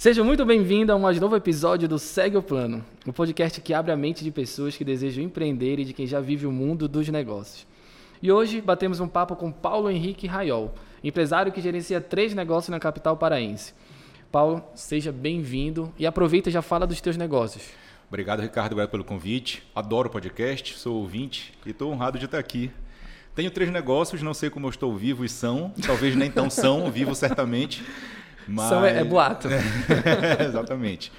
Seja muito bem-vindo a mais novo episódio do Segue o Plano, o um podcast que abre a mente de pessoas que desejam empreender e de quem já vive o mundo dos negócios. E hoje batemos um papo com Paulo Henrique Raiol, empresário que gerencia três negócios na capital paraense. Paulo, seja bem-vindo e aproveita e já fala dos teus negócios. Obrigado, Ricardo, obrigado pelo convite. Adoro o podcast, sou ouvinte e estou honrado de estar aqui. Tenho três negócios, não sei como eu estou vivo e são, talvez nem tão são, vivo certamente. Mas... São é, é boato. Exatamente.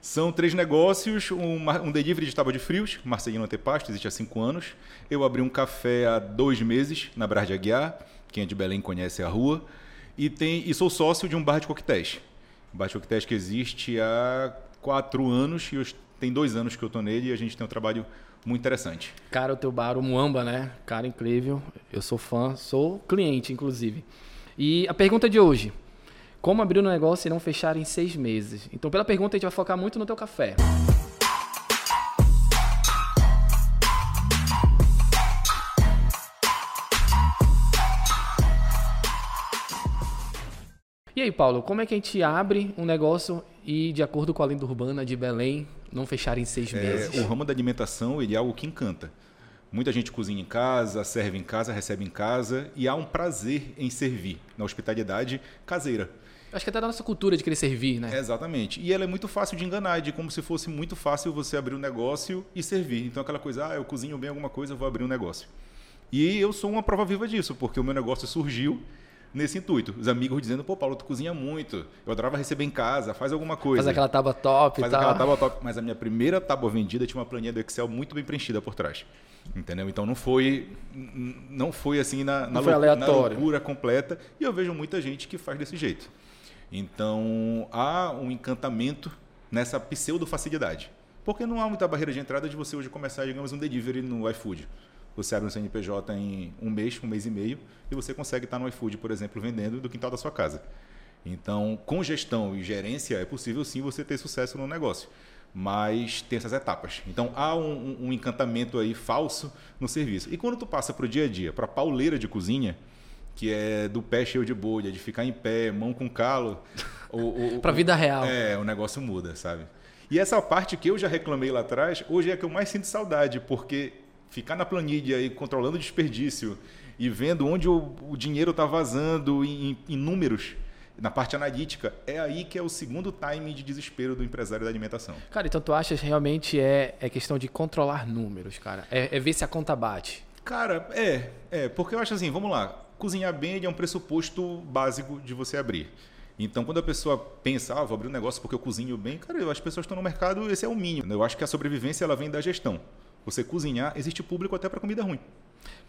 São três negócios, um, um delivery de tábua de frios, Marcelino Antepasto, existe há cinco anos. Eu abri um café há dois meses, na Brás de Aguiar, quem é de Belém conhece a rua. E, tem, e sou sócio de um bar de coquetéis. Um bar de coquetéis que existe há quatro anos e eu, tem dois anos que eu estou nele e a gente tem um trabalho muito interessante. Cara, o teu bar, o Muamba, né? Cara, incrível. Eu sou fã, sou cliente, inclusive. E a pergunta de hoje: como abrir um negócio e não fechar em seis meses? Então, pela pergunta, a gente vai focar muito no teu café. E aí, Paulo, como é que a gente abre um negócio e, de acordo com a lenda urbana de Belém, não fechar em seis é, meses? O ramo da alimentação ele é algo que encanta. Muita gente cozinha em casa, serve em casa, recebe em casa e há um prazer em servir na hospitalidade caseira. Acho que até da nossa cultura de querer servir, né? exatamente. E ela é muito fácil de enganar, de como se fosse muito fácil você abrir um negócio e servir. Então aquela coisa, ah, eu cozinho bem alguma coisa, eu vou abrir um negócio. E eu sou uma prova viva disso, porque o meu negócio surgiu nesse intuito. Os amigos dizendo, pô, Paulo, tu cozinha muito. Eu adorava receber em casa, faz alguma coisa. Faz aquela tábua top Faz tal. aquela tábua top. Mas a minha primeira tábua vendida tinha uma planilha do Excel muito bem preenchida por trás. Entendeu? Então não foi não foi assim na, na, foi na loucura completa. E eu vejo muita gente que faz desse jeito. Então, há um encantamento nessa pseudo-facilidade. Porque não há muita barreira de entrada de você hoje começar, digamos, um delivery no iFood. Você abre um CNPJ em um mês, um mês e meio, e você consegue estar no iFood, por exemplo, vendendo do quintal da sua casa. Então, com gestão e gerência, é possível sim você ter sucesso no negócio. Mas tem essas etapas. Então, há um, um encantamento aí falso no serviço. E quando tu passa para o dia a dia, para a pauleira de cozinha, que é do pé cheio de bolha, de ficar em pé, mão com calo. Para a vida real. É, o negócio muda, sabe? E essa parte que eu já reclamei lá atrás, hoje é a que eu mais sinto saudade, porque ficar na planilha e controlando o desperdício e vendo onde o, o dinheiro está vazando em, em, números, na parte analítica, é aí que é o segundo time de desespero do empresário da alimentação. Cara, então tu achas realmente é, é questão de controlar números, cara? É, é ver se a conta bate? Cara, é, é, porque eu acho assim, vamos lá, cozinhar bem é um pressuposto básico de você abrir. Então, quando a pessoa pensa, ah, vou abrir um negócio porque eu cozinho bem, cara, as pessoas estão no mercado, esse é o mínimo. Eu acho que a sobrevivência ela vem da gestão. Você cozinhar, existe público até para comida ruim.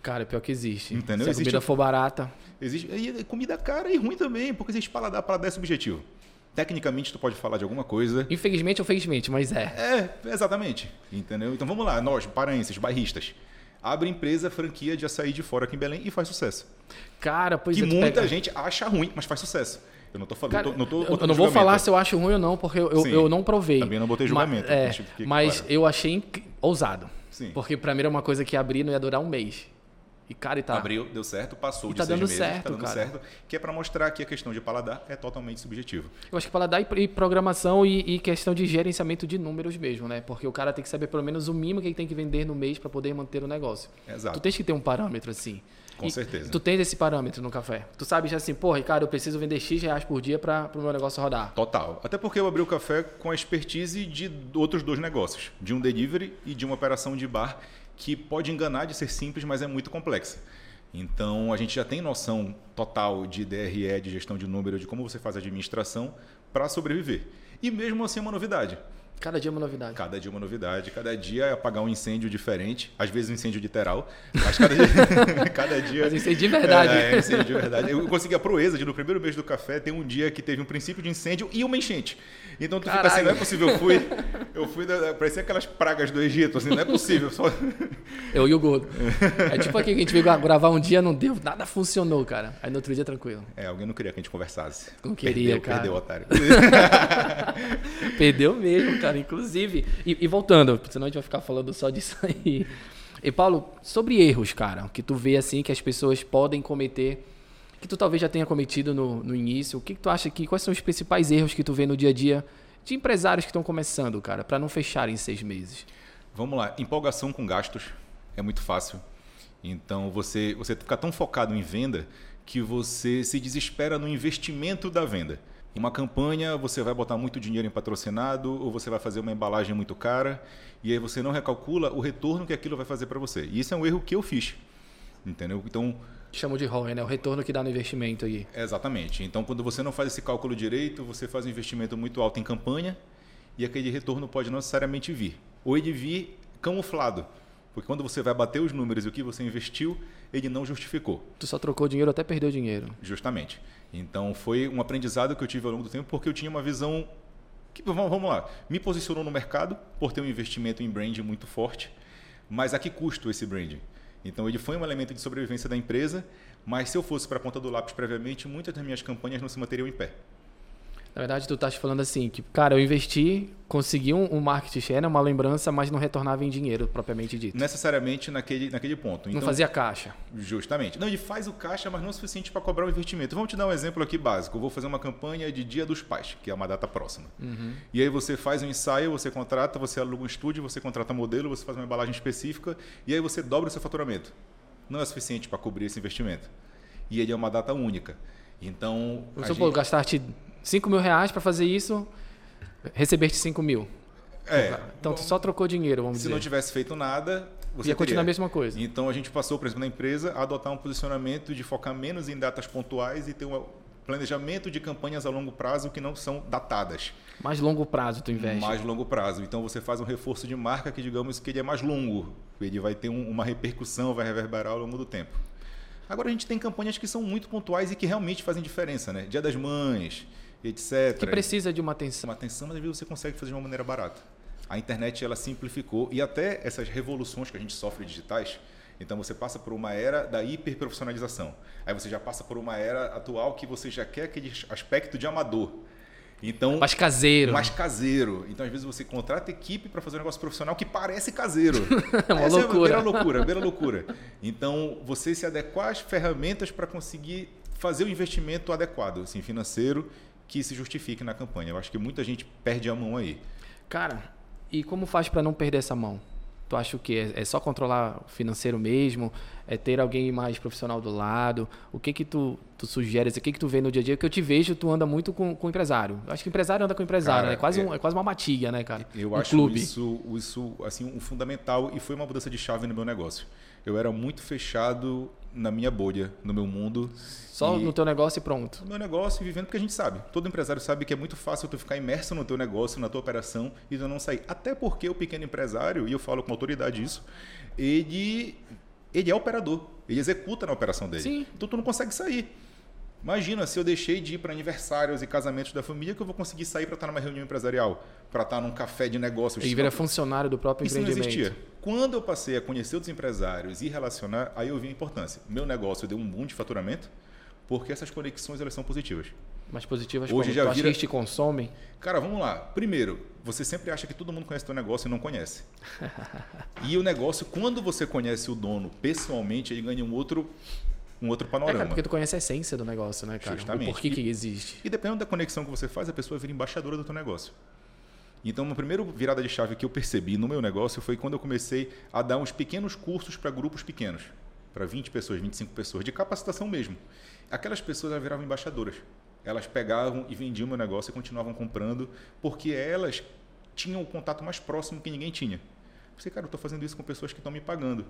Cara, pior que existe. Entendeu? Se a existe, comida for barata. Existe e comida cara e ruim também, porque existe paladar, paladar é subjetivo. Tecnicamente, tu pode falar de alguma coisa. Infelizmente ou felizmente, mas é. É, exatamente. Entendeu? Então vamos lá, nós, paraenses, bairristas abre empresa, franquia de açaí de fora aqui em Belém e faz sucesso. Cara, pois Que é, muita pega... gente acha ruim, mas faz sucesso. Eu não tô falando, Cara, não tô, não tô eu não vou falar se eu acho ruim ou não, porque eu, eu, eu não provei. Também não botei julgamento. Mas, é, mas eu achei ousado. Sim. Porque para mim era uma coisa que abrir não ia durar um mês. E, cara, e tá. Abriu, deu certo, passou e de tá seis dando meses, certo, tá dando cara. certo. Que é para mostrar que a questão de paladar é totalmente subjetivo. Eu acho que paladar e programação e, e, questão de gerenciamento de números mesmo, né? Porque o cara tem que saber pelo menos o mínimo que ele tem que vender no mês para poder manter o negócio. Exato. Tu tens que ter um parâmetro assim. Com e certeza. Tu tens esse parâmetro no café. Tu sabe já assim, pô, Ricardo, eu preciso vender X reais por dia para o meu negócio rodar. Total. Até porque eu abri o café com a expertise de outros dois negócios, de um delivery e de uma operação de bar que pode enganar de ser simples, mas é muito complexa. Então, a gente já tem noção total de DRE, de gestão de número, de como você faz a administração para sobreviver. E mesmo assim é uma novidade. Cada dia é uma novidade. Cada dia é uma novidade. Cada dia é apagar um incêndio diferente. Às vezes um incêndio literal. Mas cada dia. cada dia mas incêndio de verdade. É, é, incêndio de verdade. Eu consegui a proeza de no primeiro mês do café ter um dia que teve um princípio de incêndio e uma enchente. Então tu Caralho. fica assim, não é possível. Eu fui. Eu fui. Parecia aquelas pragas do Egito, assim, não é possível. Só... Eu e o Gordo. É tipo aqui que a gente veio gravar um dia, não deu, nada funcionou, cara. Aí no outro dia tranquilo. É, alguém não queria que a gente conversasse. Não queria, perdeu, cara. Perdeu, otário. perdeu mesmo, cara. Inclusive. E, e, voltando, senão a gente vai ficar falando só disso aí. E Paulo, sobre erros, cara, que tu vê assim que as pessoas podem cometer que tu talvez já tenha cometido no, no início? O que, que tu acha que quais são os principais erros que tu vê no dia a dia de empresários que estão começando, cara, para não fecharem em seis meses? Vamos lá, empolgação com gastos é muito fácil. Então você você fica tão focado em venda que você se desespera no investimento da venda. Em uma campanha, você vai botar muito dinheiro em patrocinado ou você vai fazer uma embalagem muito cara e aí você não recalcula o retorno que aquilo vai fazer para você. E isso é um erro que eu fiz. Entendeu? Então, Chamam de ROI, né? O retorno que dá no investimento aí. Exatamente. Então, quando você não faz esse cálculo direito, você faz um investimento muito alto em campanha e aquele retorno pode não necessariamente vir. Ou ele vir camuflado. Porque quando você vai bater os números e o que você investiu, ele não justificou. Tu só trocou dinheiro até perdeu dinheiro. Justamente. Então foi um aprendizado que eu tive ao longo do tempo porque eu tinha uma visão que, vamos lá, me posicionou no mercado por ter um investimento em brand muito forte, mas a que custo esse brand? Então ele foi um elemento de sobrevivência da empresa, mas se eu fosse para a ponta do lápis previamente, muitas das minhas campanhas não se manteriam em pé. Na verdade, tu estás falando assim, que, cara, eu investi, consegui um, um market share, né, uma lembrança, mas não retornava em dinheiro, propriamente dito. Necessariamente naquele, naquele ponto. Então, não fazia caixa. Justamente. Não, ele faz o caixa, mas não o suficiente para cobrar o investimento. Vamos te dar um exemplo aqui básico. Eu vou fazer uma campanha de Dia dos Pais, que é uma data próxima. Uhum. E aí você faz um ensaio, você contrata, você aluga um estúdio, você contrata modelo, você faz uma embalagem específica, e aí você dobra o seu faturamento. Não é suficiente para cobrir esse investimento. E ele é uma data única. Então. Supor, gente... gastar-te 5 mil reais para fazer isso, recebeste 5 mil. É. Então, tu só trocou dinheiro, vamos se dizer. Se não tivesse feito nada, você ia continuar a mesma coisa. Então, a gente passou, por exemplo, na empresa, a adotar um posicionamento de focar menos em datas pontuais e ter um planejamento de campanhas a longo prazo que não são datadas. Mais longo prazo tu investe. Mais longo prazo. Então, você faz um reforço de marca que, digamos, que ele é mais longo. Ele vai ter um, uma repercussão, vai reverberar ao longo do tempo. Agora, a gente tem campanhas que são muito pontuais e que realmente fazem diferença, né? Dia das Mães, etc. Que precisa de uma atenção. Uma atenção, mas às vezes você consegue fazer de uma maneira barata. A internet ela simplificou e até essas revoluções que a gente sofre digitais. Então você passa por uma era da hiperprofissionalização. Aí você já passa por uma era atual que você já quer aquele aspecto de amador. Então, mais caseiro. Mais caseiro. Então, às vezes, você contrata equipe para fazer um negócio profissional que parece caseiro. é uma Essa loucura. É beira loucura, beira loucura. Então, você se adequar às ferramentas para conseguir fazer o investimento adequado, assim, financeiro que se justifique na campanha. Eu acho que muita gente perde a mão aí. Cara, e como faz para não perder essa mão? Tu acha o quê? É só controlar o financeiro mesmo? É ter alguém mais profissional do lado? O que que tu, tu sugeres? O que que tu vê no dia a dia? Que eu te vejo, tu anda muito com, com empresário. Eu acho que empresário anda com empresário, cara, né? é quase, é, um, é quase uma matilha, né, cara? Eu um acho clube. isso, isso assim, um fundamental e foi uma mudança de chave no meu negócio. Eu era muito fechado na minha bolha, no meu mundo. Só no teu negócio e pronto. No meu negócio e vivendo porque a gente sabe. Todo empresário sabe que é muito fácil tu ficar imerso no teu negócio, na tua operação e tu não sair. Até porque o pequeno empresário, e eu falo com autoridade isso, ele, ele é operador. Ele executa na operação dele. Sim. Então tu não consegue sair. Imagina se eu deixei de ir para aniversários e casamentos da família que eu vou conseguir sair para estar numa reunião empresarial, para estar num café de negócios. E vira funcionário do próprio Isso empreendimento. Não existia. Quando eu passei a conhecer outros empresários e relacionar, aí eu vi a importância. Meu negócio deu um boom de faturamento porque essas conexões elas são positivas. Mas positivas Hoje como? já tu vira... que te consomem? Cara, vamos lá. Primeiro, você sempre acha que todo mundo conhece o teu negócio e não conhece. e o negócio, quando você conhece o dono pessoalmente, ele ganha um outro um outro panorama. É, cara, porque tu conhece a essência do negócio, né, cara? Justamente. O porquê que existe. E dependendo da conexão que você faz, a pessoa vira embaixadora do teu negócio. Então, uma primeira virada de chave que eu percebi no meu negócio foi quando eu comecei a dar uns pequenos cursos para grupos pequenos, para 20 pessoas, 25 pessoas, de capacitação mesmo. Aquelas pessoas elas viravam embaixadoras. Elas pegavam e vendiam meu negócio e continuavam comprando, porque elas tinham o contato mais próximo que ninguém tinha. Eu pensei, cara, eu estou fazendo isso com pessoas que estão me pagando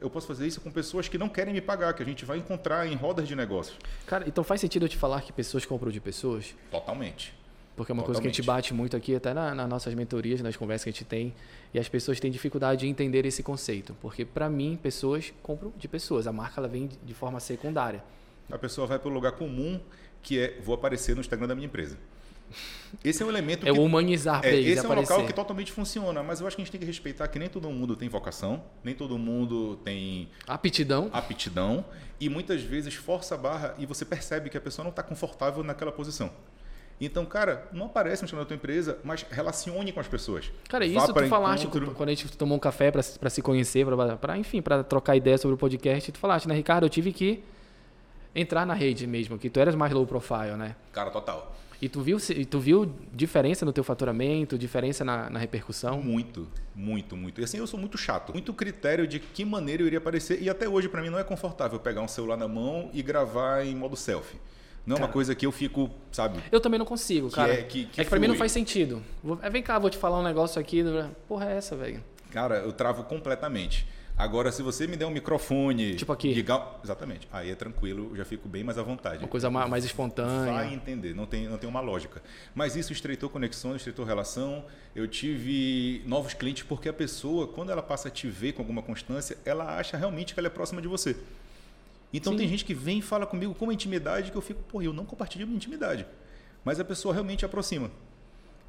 eu posso fazer isso com pessoas que não querem me pagar, que a gente vai encontrar em rodas de negócios. Cara, então faz sentido eu te falar que pessoas compram de pessoas? Totalmente. Porque é uma Totalmente. coisa que a gente bate muito aqui, até na, nas nossas mentorias, nas conversas que a gente tem, e as pessoas têm dificuldade de entender esse conceito. Porque, para mim, pessoas compram de pessoas. A marca ela vem de forma secundária. A pessoa vai para o lugar comum, que é vou aparecer no Instagram da minha empresa. Esse é um elemento é que, humanizar é, Esse é um aparecer. local que totalmente funciona, mas eu acho que a gente tem que respeitar que nem todo mundo tem vocação, nem todo mundo tem aptidão. aptidão e muitas vezes força a barra e você percebe que a pessoa não está confortável naquela posição. Então, cara, não aparece no chão da tua empresa, mas relacione com as pessoas. Cara, isso tu falaste encontro... quando a gente tomou um café para se conhecer, para enfim, para trocar ideia sobre o podcast. Tu falaste, né, Ricardo? Eu tive que entrar na rede mesmo, que tu eras mais low profile, né? Cara, total. E tu viu, e tu viu diferença no teu faturamento, diferença na, na repercussão? Muito, muito, muito. E assim, eu sou muito chato. Muito critério de que maneira eu iria aparecer. E até hoje, para mim, não é confortável pegar um celular na mão e gravar em modo selfie. Não é uma coisa que eu fico, sabe? Eu também não consigo, cara. é- que- que é que pra mim não faz sentido. Vou- é, vem cá, vou te falar um negócio aqui. Porra, é essa, velho? Cara, eu travo completamente. Agora, se você me der um microfone. Tipo aqui. Exatamente. Aí é tranquilo, eu já fico bem mais à vontade. Uma coisa ma- mais espontânea. Vai entender, não tem, não tem uma lógica. Mas isso estreitou conexões, estreitou relação. Eu tive novos clientes porque a pessoa, quando ela passa a te ver com alguma constância, ela acha realmente que ela é próxima de você. Então Sim. tem gente que vem e fala comigo com uma intimidade que eu fico, pô, eu não compartilho minha intimidade. Mas a pessoa realmente aproxima.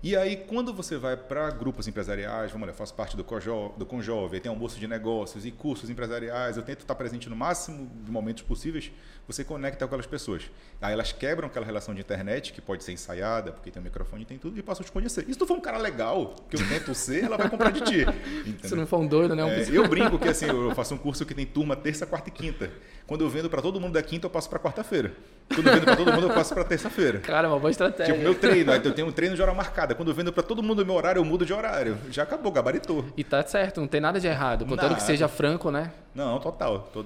E aí, quando você vai para grupos empresariais, vamos lá, eu faço parte do, Cojo, do Conjove, tem almoço de negócios e cursos empresariais, eu tento estar presente no máximo de momentos possíveis, você conecta com aquelas pessoas. Aí elas quebram aquela relação de internet, que pode ser ensaiada, porque tem um microfone e tem tudo, e passam a te conhecer. E se tu for um cara legal, que eu tento ser, ela vai comprar de ti. Se entendeu? não for um doido, né? Um É, eu brinco que assim, eu faço um curso que tem turma terça, quarta e quinta. Quando eu vendo para todo mundo da quinta, eu passo para quarta-feira. Quando eu vendo para todo mundo, eu passo para terça-feira. Cara, uma boa estratégia. Tipo, meu treino, eu tenho um treino de hora marcada. Quando eu vendo para todo mundo o meu horário, eu mudo de horário. Já acabou, gabaritou. E tá certo, não tem nada de errado. Contanto que seja franco, né? Não, total. Tô...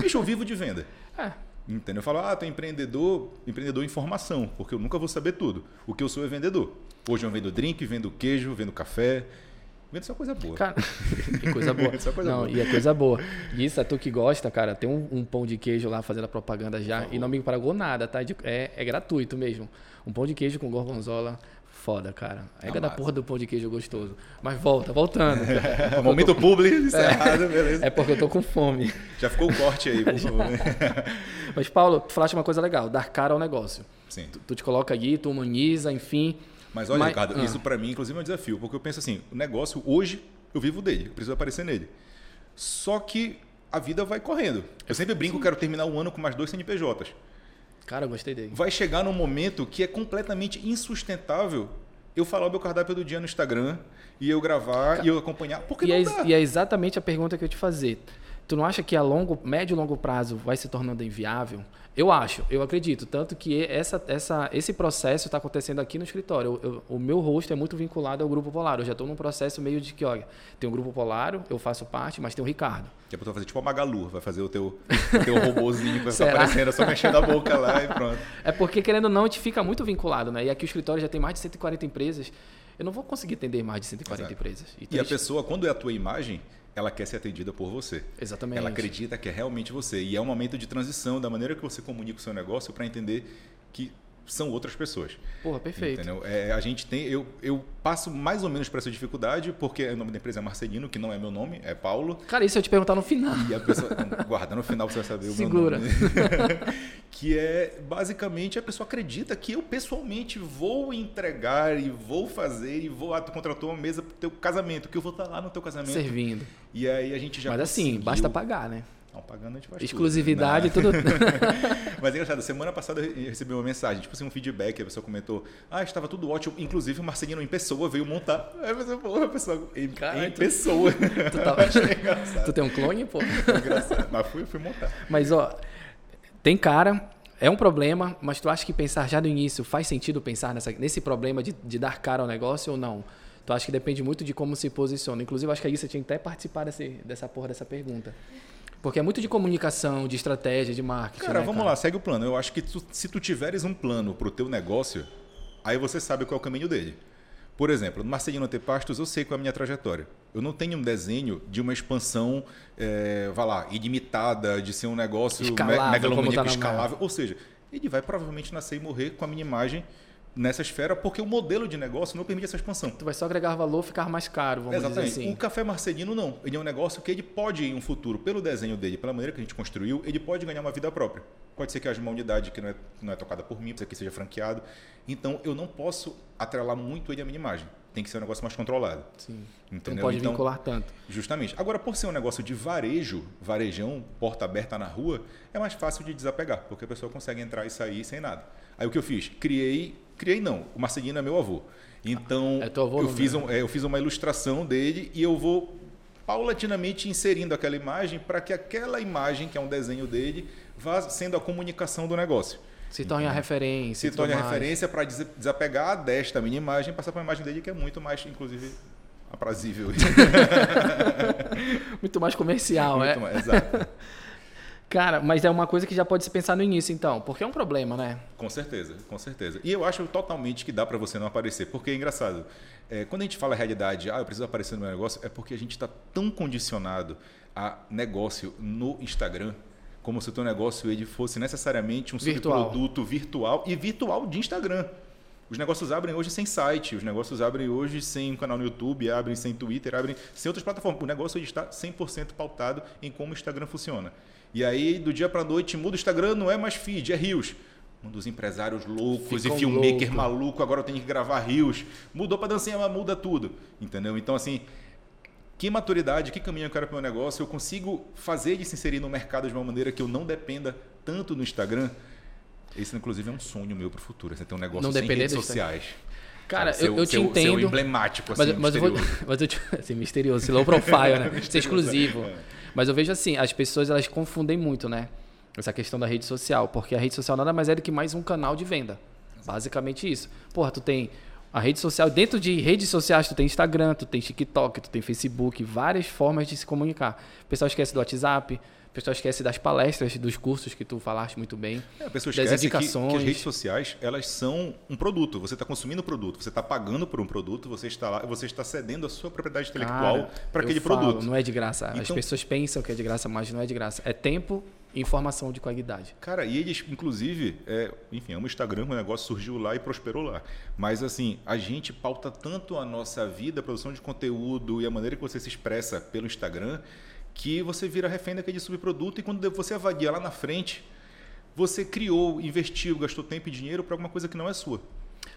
Bicho, eu vivo de venda. É. Entendeu? Eu falo, ah, tu é empreendedor, empreendedor em formação, porque eu nunca vou saber tudo. O que eu sou é vendedor. Hoje eu vendo drink, vendo queijo, vendo café. Vendo só coisa boa. Cara, que coisa boa. É coisa não, boa. e é coisa boa. E isso é tu que gosta, cara. Tem um, um pão de queijo lá fazendo a propaganda já. E não me pagou nada, tá? É, é gratuito mesmo. Um pão de queijo com gorgonzola. Foda, cara. É da massa. porra do pão de queijo gostoso. Mas volta, voltando. Momento publi, encerrado, beleza. É porque eu tô com fome. Já ficou o corte aí, por favor. Mas, Paulo, tu falaste uma coisa legal: dar cara ao negócio. Sim. Tu, tu te coloca ali, tu humaniza, enfim. Mas olha, Mas- Ricardo, ah. isso para mim, inclusive, é um desafio, porque eu penso assim, o negócio hoje eu vivo dele, eu preciso aparecer nele. Só que a vida vai correndo. Eu sempre brinco, quero terminar o ano com mais dois CNPJs. Cara, eu gostei dele. Vai chegar num momento que é completamente insustentável eu falar o meu cardápio do dia no Instagram e eu gravar e eu acompanhar, porque E não é, dá. e é exatamente a pergunta que eu te fazer. Tu não acha que a longo, médio e longo prazo vai se tornando inviável? Eu acho, eu acredito. Tanto que essa, essa, esse processo está acontecendo aqui no escritório. Eu- eu- o meu rosto é muito vinculado ao Grupo Polar. Eu já estou num processo meio de que, olha, tem o Grupo Polar, eu faço parte, mas tem o Ricardo. Que a pessoa vai fazer tipo a Magalu, vai fazer o teu, o teu robozinho que vai ficar aparecendo, é só mexendo a boca lá e pronto. É porque, querendo ou não, a gente fica muito vinculado, né? E aqui o escritório já tem mais de 140 empresas. Eu não vou conseguir atender mais de 140 Exato. empresas. E a gente- pessoa, quando é a tua imagem, ela quer ser atendida por você. Exatamente. Ela acredita que é realmente você. E é um momento de transição da maneira que você comunica o seu negócio para entender que são outras pessoas. Porra, perfeito. Entendeu? É, a gente tem, eu, eu passo mais ou menos por essa dificuldade, porque o nome da empresa é Marcelino, que não é meu nome, é Paulo. Cara, isso eu te perguntar no final. E a pessoa, guarda, no final você vai saber o Segura. meu nome. que é, basicamente, a pessoa acredita que eu pessoalmente vou entregar e vou fazer e vou, ah, tu contratou uma mesa pro teu casamento, que eu vou estar lá no teu casamento. Servindo. E aí a gente já Mas assim, conseguiu- basta pagar, né? Não, pagando a gente faz Exclusividade, tudo. tudo. Né? Mas é engraçado, semana passada eu recebi uma mensagem, tipo assim, um feedback, a pessoa comentou, ah, estava tudo ótimo, inclusive o Marcelino em pessoa veio montar. Aí pensei, porra, a pessoa em, Cara, em tu- pessoa. tu tá- Achei engraçado. tu tem um clone, pô? engraçado. Mas fui, fui montar. Mas, ó, tem cara, é um problema, mas tu acha que pensar já do início faz sentido pensar nessa, nesse problema de, de dar cara ao negócio ou não? Tu acha que depende muito de como se posiciona. Inclusive, acho que aí você tinha que até participar desse, dessa porra dessa pergunta. Porque é muito de comunicação, de estratégia, de marketing. Cara, né, vamos lá, segue o plano. Eu acho que tu- se tu tiveres um plano pro teu negócio, aí você sabe qual é o caminho dele. Por exemplo, no Marcelino Antepastos, eu sei qual é a minha trajetória. Eu não tenho um desenho de uma expansão, é, vai lá, ilimitada, de ser um negócio Escalável, megalomaníaco, tá escalável. Ou seja, ele vai provavelmente nascer e morrer com a minha imagem nessa esfera, porque o modelo de negócio não permite essa expansão. Tu vai só agregar valor, ficar mais caro, vamos Exatamente. dizer assim. O café marcelino não. Ele é um negócio que ele pode, em um futuro, pelo desenho dele, pela maneira que a gente construiu, ele pode ganhar uma vida própria. Pode ser que haja uma unidade que não é, não é tocada por mim, pode ser que seja franqueado. Então, eu não posso atrelar muito ele à minha imagem. Tem que ser um negócio mais controlado. Sim. Entendeu? não pode Então, vincular tanto. Justamente. Agora, por ser um negócio de varejo, varejão, porta aberta na rua, é mais fácil de desapegar, porque a pessoa consegue entrar e sair sem nada. Aí o que eu fiz? Criei, criei não, o Marcelino é meu avô. Então, É avô, eu, fiz um, é, eu fiz uma ilustração dele e eu vou paulatinamente inserindo aquela imagem para que aquela imagem, que é um desenho dele, vá sendo a comunicação do negócio. Se torne a referência. Se torne a referência para desapegar desta minha imagem e passar para uma imagem dele que é muito mais, inclusive, aprazível. muito mais comercial, muito é? Mais, exato. Cara, mas é uma coisa que já pode se pensar no início, então, porque é um problema, né? Com certeza, com certeza. E eu acho totalmente que dá para você não aparecer, porque é engraçado. É, quando a gente fala a realidade, ah, eu preciso aparecer no meu negócio, é porque a gente está tão condicionado a negócio no Instagram, como se o teu negócio ele fosse necessariamente um virtual. subproduto virtual e virtual de Instagram. Os negócios abrem hoje sem site, os negócios abrem hoje sem um canal no YouTube, abrem sem Twitter, abrem sem outras plataformas. O negócio hoje está 100% pautado em como o Instagram funciona. E aí, do dia para noite, muda o Instagram, não é mais feed, é Rios. Um dos empresários loucos Ficam e filmmaker louco. maluco, agora eu tenho que gravar Rios. Mudou para dancinha, mas muda tudo. Entendeu? Então, assim, que maturidade, que caminho eu quero para o meu negócio, eu consigo fazer ele se inserir no mercado de uma maneira que eu não dependa tanto do Instagram. Esse, inclusive, é um sonho meu para o futro. Você ter um negócio não sem redes sociais. Cara, eu, eu te seu, entendo. Seu emblemático, assim, mas, mas misterioso. Eu vou, mas eu te, assim, misterioso, low profile, né? Ser exclusivo. É. Mas eu vejo assim, as pessoas elas confundem muito, né? Essa questão da rede social, porque a rede social nada mais é do que mais um canal de venda. Basicamente isso. Porra, tu tem a rede social, dentro de redes sociais, tu tem Instagram, tu tem TikTok, tu tem Facebook, várias formas de se comunicar. O pessoal esquece do WhatsApp, o pessoal esquece das palestras, dos cursos que tu falaste muito bem. É, a pessoa esquece das indicações. Que, que as redes sociais, elas são um produto. Você está consumindo o produto, você está pagando por um produto, você está lá, você está cedendo a sua propriedade intelectual para aquele falo, produto. Não é de graça. Então, as pessoas pensam que é de graça, mas não é de graça. É tempo e informação de qualidade. Cara, e eles, inclusive, é, enfim, é um Instagram, o negócio surgiu lá e prosperou lá. Mas, assim, a gente pauta tanto a nossa vida, a produção de conteúdo e a maneira que você se expressa pelo Instagram que você vira refém daquele subproduto e quando você avalia lá na frente, você criou, investiu, gastou tempo e dinheiro para alguma coisa que não é sua.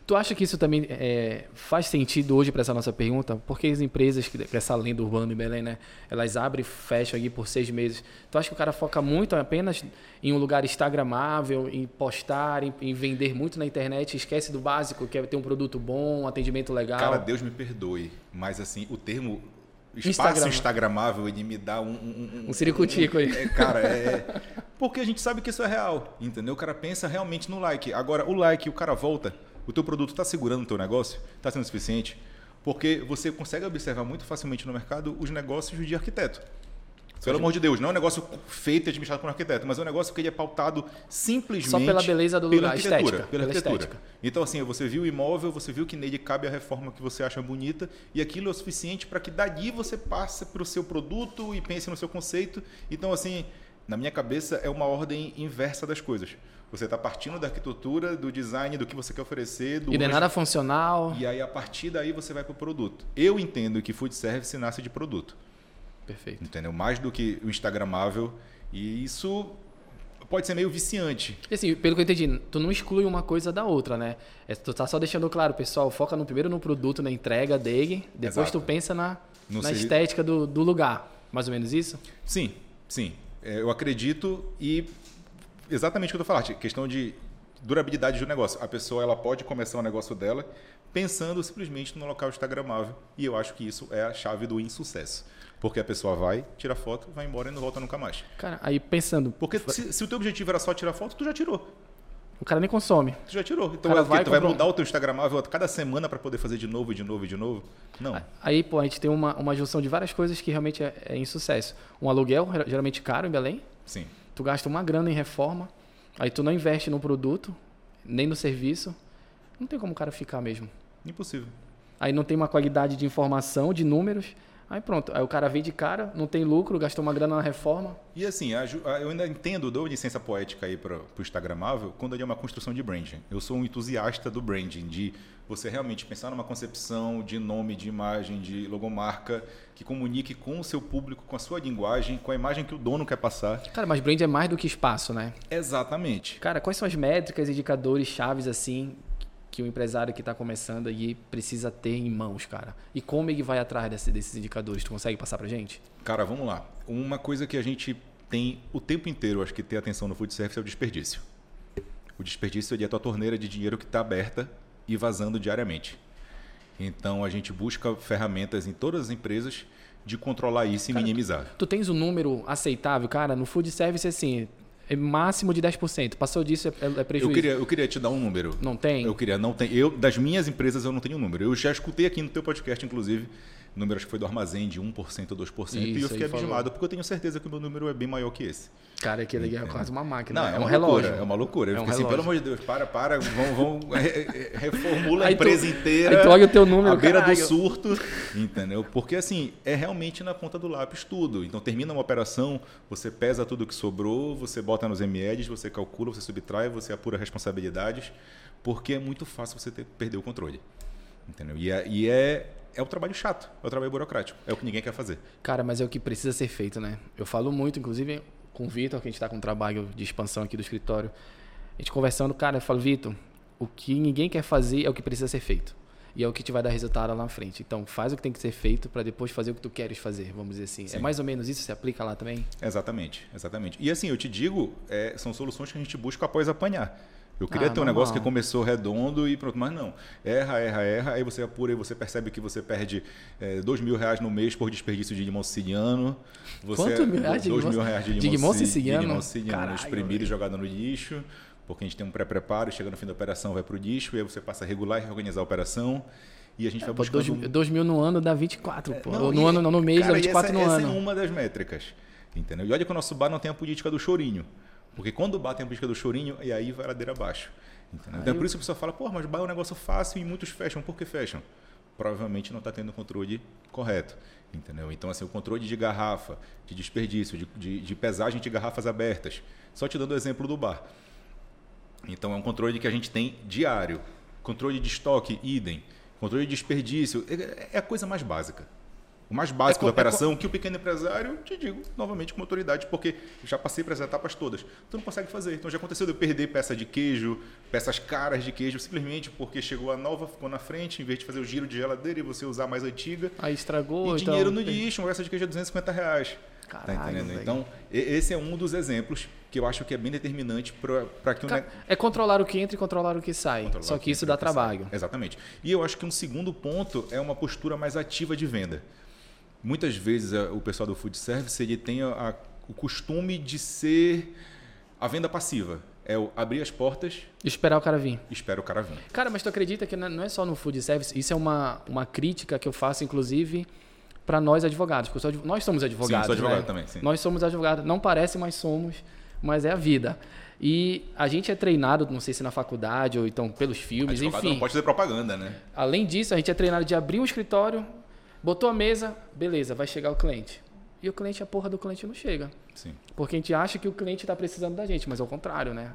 Tu acha que isso também é, faz sentido hoje para essa nossa pergunta? Porque as empresas, que essa lenda urbana em Belém, né? Elas abrem e fecham aqui por seis meses. Tu acha que o cara foca muito apenas em um lugar instagramável, em postar, em, em vender muito na internet esquece do básico, que é ter um produto bom, um atendimento legal? Cara, Deus me perdoe, mas assim, o termo espaço Instagram. instagramável ele me dá um... Um, um, um ciricutico aí. É, cara, é... Porque a gente sabe que isso é real, entendeu? O cara pensa realmente no like. Agora, o like, o cara volta, o teu produto está segurando o teu negócio? Está sendo suficiente? Porque você consegue observar muito facilmente no mercado os negócios de arquiteto. Pelo amor de Deus, não é um negócio feito e administrado por um arquiteto, mas é um negócio que ele é pautado simplesmente Só pela beleza do pela lugar, arquitetura, estética, pela, pela arquitetura. Estética. Então, assim, você viu o imóvel, você viu que nele cabe a reforma que você acha bonita, e aquilo é o suficiente para que dali você passe para o seu produto e pense no seu conceito. Então, assim, na minha cabeça, é uma ordem inversa das coisas. Você está partindo da arquitetura, do design, do que você quer oferecer. Do e não é nada funcional. E aí, a partir daí, você vai para o produto. Eu entendo que food service nasce de produto. Perfeito. Entendeu? Mais do que o Instagramável. E isso pode ser meio viciante. E assim, pelo que eu entendi, tu não exclui uma coisa da outra, né? É, tu tá só deixando claro, pessoal, foca no primeiro no produto, na entrega dele, depois Exato. tu pensa na, na estética do, do lugar. Mais ou menos isso? Sim, sim. É, eu acredito e exatamente o que tu falaste, questão de durabilidade do negócio. A pessoa ela pode começar o negócio dela pensando simplesmente no local instagramável e eu acho que isso é a chave do insucesso. Porque a pessoa vai, tira foto, vai embora e não volta nunca mais. Cara, aí pensando. Porque se, se o teu objetivo era só tirar foto, tu já tirou. O cara nem consome. Tu já tirou. Então é vai, tu vai mudar o teu Instagramável cada semana para poder fazer de novo, de novo, de novo? Não. Aí, pô, a gente tem uma, uma junção de várias coisas que realmente é, é insucesso. Um aluguel, geralmente caro em Belém. Sim. Tu gasta uma grana em reforma, aí tu não investe no produto, nem no serviço. Não tem como o cara ficar mesmo. Impossível. Aí não tem uma qualidade de informação, de números. Aí pronto, aí o cara vem de cara, não tem lucro, gastou uma grana na reforma. E assim, eu ainda entendo, dou licença poética aí para o Instagramável, quando é uma construção de branding. Eu sou um entusiasta do branding, de você realmente pensar numa concepção de nome, de imagem, de logomarca, que comunique com o seu público, com a sua linguagem, com a imagem que o dono quer passar. Cara, mas brand é mais do que espaço, né? Exatamente. Cara, quais são as métricas, indicadores, chaves assim que o empresário que está começando aí precisa ter em mãos, cara? E como ele vai atrás desse, desses indicadores? Tu consegue passar para gente? Cara, vamos lá. Uma coisa que a gente tem o tempo inteiro, acho que ter atenção no food service é o desperdício. O desperdício é a tua torneira de dinheiro que está aberta e vazando diariamente. Então a gente busca ferramentas em todas as empresas de controlar isso e Cara, minimizar. Tu tens um número aceitável, cara? No food service, assim, é máximo de 10%. Passou disso é, é prejuízo. Eu queria, eu queria te dar um número. Não tem? Eu queria, não tem. Eu, das minhas empresas, eu não tenho um número. Eu já escutei aqui no teu podcast, inclusive, número acho que foi do armazém de 1% ou 2%. Isso, e eu fiquei abismado, porque eu tenho certeza que o meu número é bem maior que esse. Cara, aquilo ali é quase uma máquina. Não, é, é, um uma relógio. loucura. É uma loucura. Eu É um fiquei assim, pelo relógio. amor de Deus, para, para, re- re- reformula a Aí tu- empresa inteira. aí tu olha o teu número, à beira caralho. do surto, entendeu? Porque assim, é realmente na ponta do lápis tudo. Então termina uma operação, você pesa tudo que sobrou, você bota nos MLs, você calcula, você subtrai, você apura responsabilidades, porque é muito fácil você ter, perder o controle. Entendeu? E, é, e é, é o trabalho chato, é o trabalho burocrático, é o que ninguém quer fazer. Cara, mas é o que precisa ser feito, né? Eu falo muito, inclusive com o Vitor, que a gente está com um trabalho de expansão aqui do escritório. A gente conversando, cara, eu falo, Vitor, o que ninguém quer fazer é o que precisa ser feito. E é o que te vai dar resultado lá na frente. Então, faz o que tem que ser feito para depois fazer o que tu queres fazer, vamos dizer assim. Sim. É mais ou menos isso? Se aplica lá também? Exatamente, exatamente. E assim, eu te digo, é, são soluções que a gente busca após apanhar. Eu queria Ah, ter um normal. negócio que começou redondo e pronto, mas não. Erra, erra, erra, aí você apura e você percebe que você perde é, dois mil reais no mês por desperdício de limão siciliano. Você, Quanto mil reais de dois limão- mil reais de de limão, limão si- siciliano? De limão siciliano, Caralho, espremido e jogado no lixo, porque a gente tem um pré-preparo, chega no fim da operação, vai para o lixo, e aí você passa a regular e reorganizar a operação. E a gente vai Pô, buscando... dois, dois mil no ano dá 24, pô. Não, no e- ano, não, no mês cara, dá e 24 essa, no essa ano. é uma das métricas. Entendeu? E olha que o nosso bar não tem a política do chorinho. Porque quando o bar tem a política do chorinho, e aí vai ladeira abaixo. Entendeu? Então é por isso que a pessoa fala, pô, mas o bar é um negócio fácil e muitos fecham. Por que fecham? Provavelmente não está tendo o controle correto. Entendeu? Então, assim, o controle de garrafa, de desperdício, de, de, de pesagem de garrafas abertas. Só te dando o exemplo do bar. Então é um controle que a gente tem diário. Controle de estoque, idem. Controle de desperdício, é é a coisa mais básica. O mais básico co- da é operação que o pequeno empresário, te digo novamente com autoridade, porque já passei para as etapas todas. Tu não consegue fazer. Então já aconteceu de eu perder peça de queijo, peças caras de queijo, simplesmente porque chegou a nova, ficou na frente, em vez de fazer o giro de geladeira e você usar a mais antiga. Aí estragou, e então... dinheiro no lixo, uma peça de queijo é 250 reais. tá Caralho, entendendo? velho. Então, esse é um dos exemplos que eu acho que é bem determinante para que o Ca- É controlar o que entra e controlar o que sai. Controlar Só o que isso dá que trabalho. Exatamente. E eu acho que um segundo ponto é uma postura mais ativa de venda. Muitas vezes a- o pessoal do food service ele tem a- a- o costume de ser a venda passiva. É o abrir as portas Esperar o cara vir. espera o cara vir. Cara, mas tu acredita que não é só no food service? Isso é uma, uma crítica que eu faço, inclusive, para nós advogados. Porque adv- nós somos advogados. sou advogado né? também, sim. Nós somos advogados. Não parece, mas somos. Mas é a vida. E a gente é treinado, não sei se na faculdade ou então pelos filmes, Advogado enfim. não pode fazer propaganda, né? Além disso, a gente é treinado de abrir um escritório, botou a mesa, beleza, vai chegar o cliente. E o cliente, a porra do cliente não chega. Sim. Porque a gente acha que o cliente está precisando da gente, mas é o contrário, né?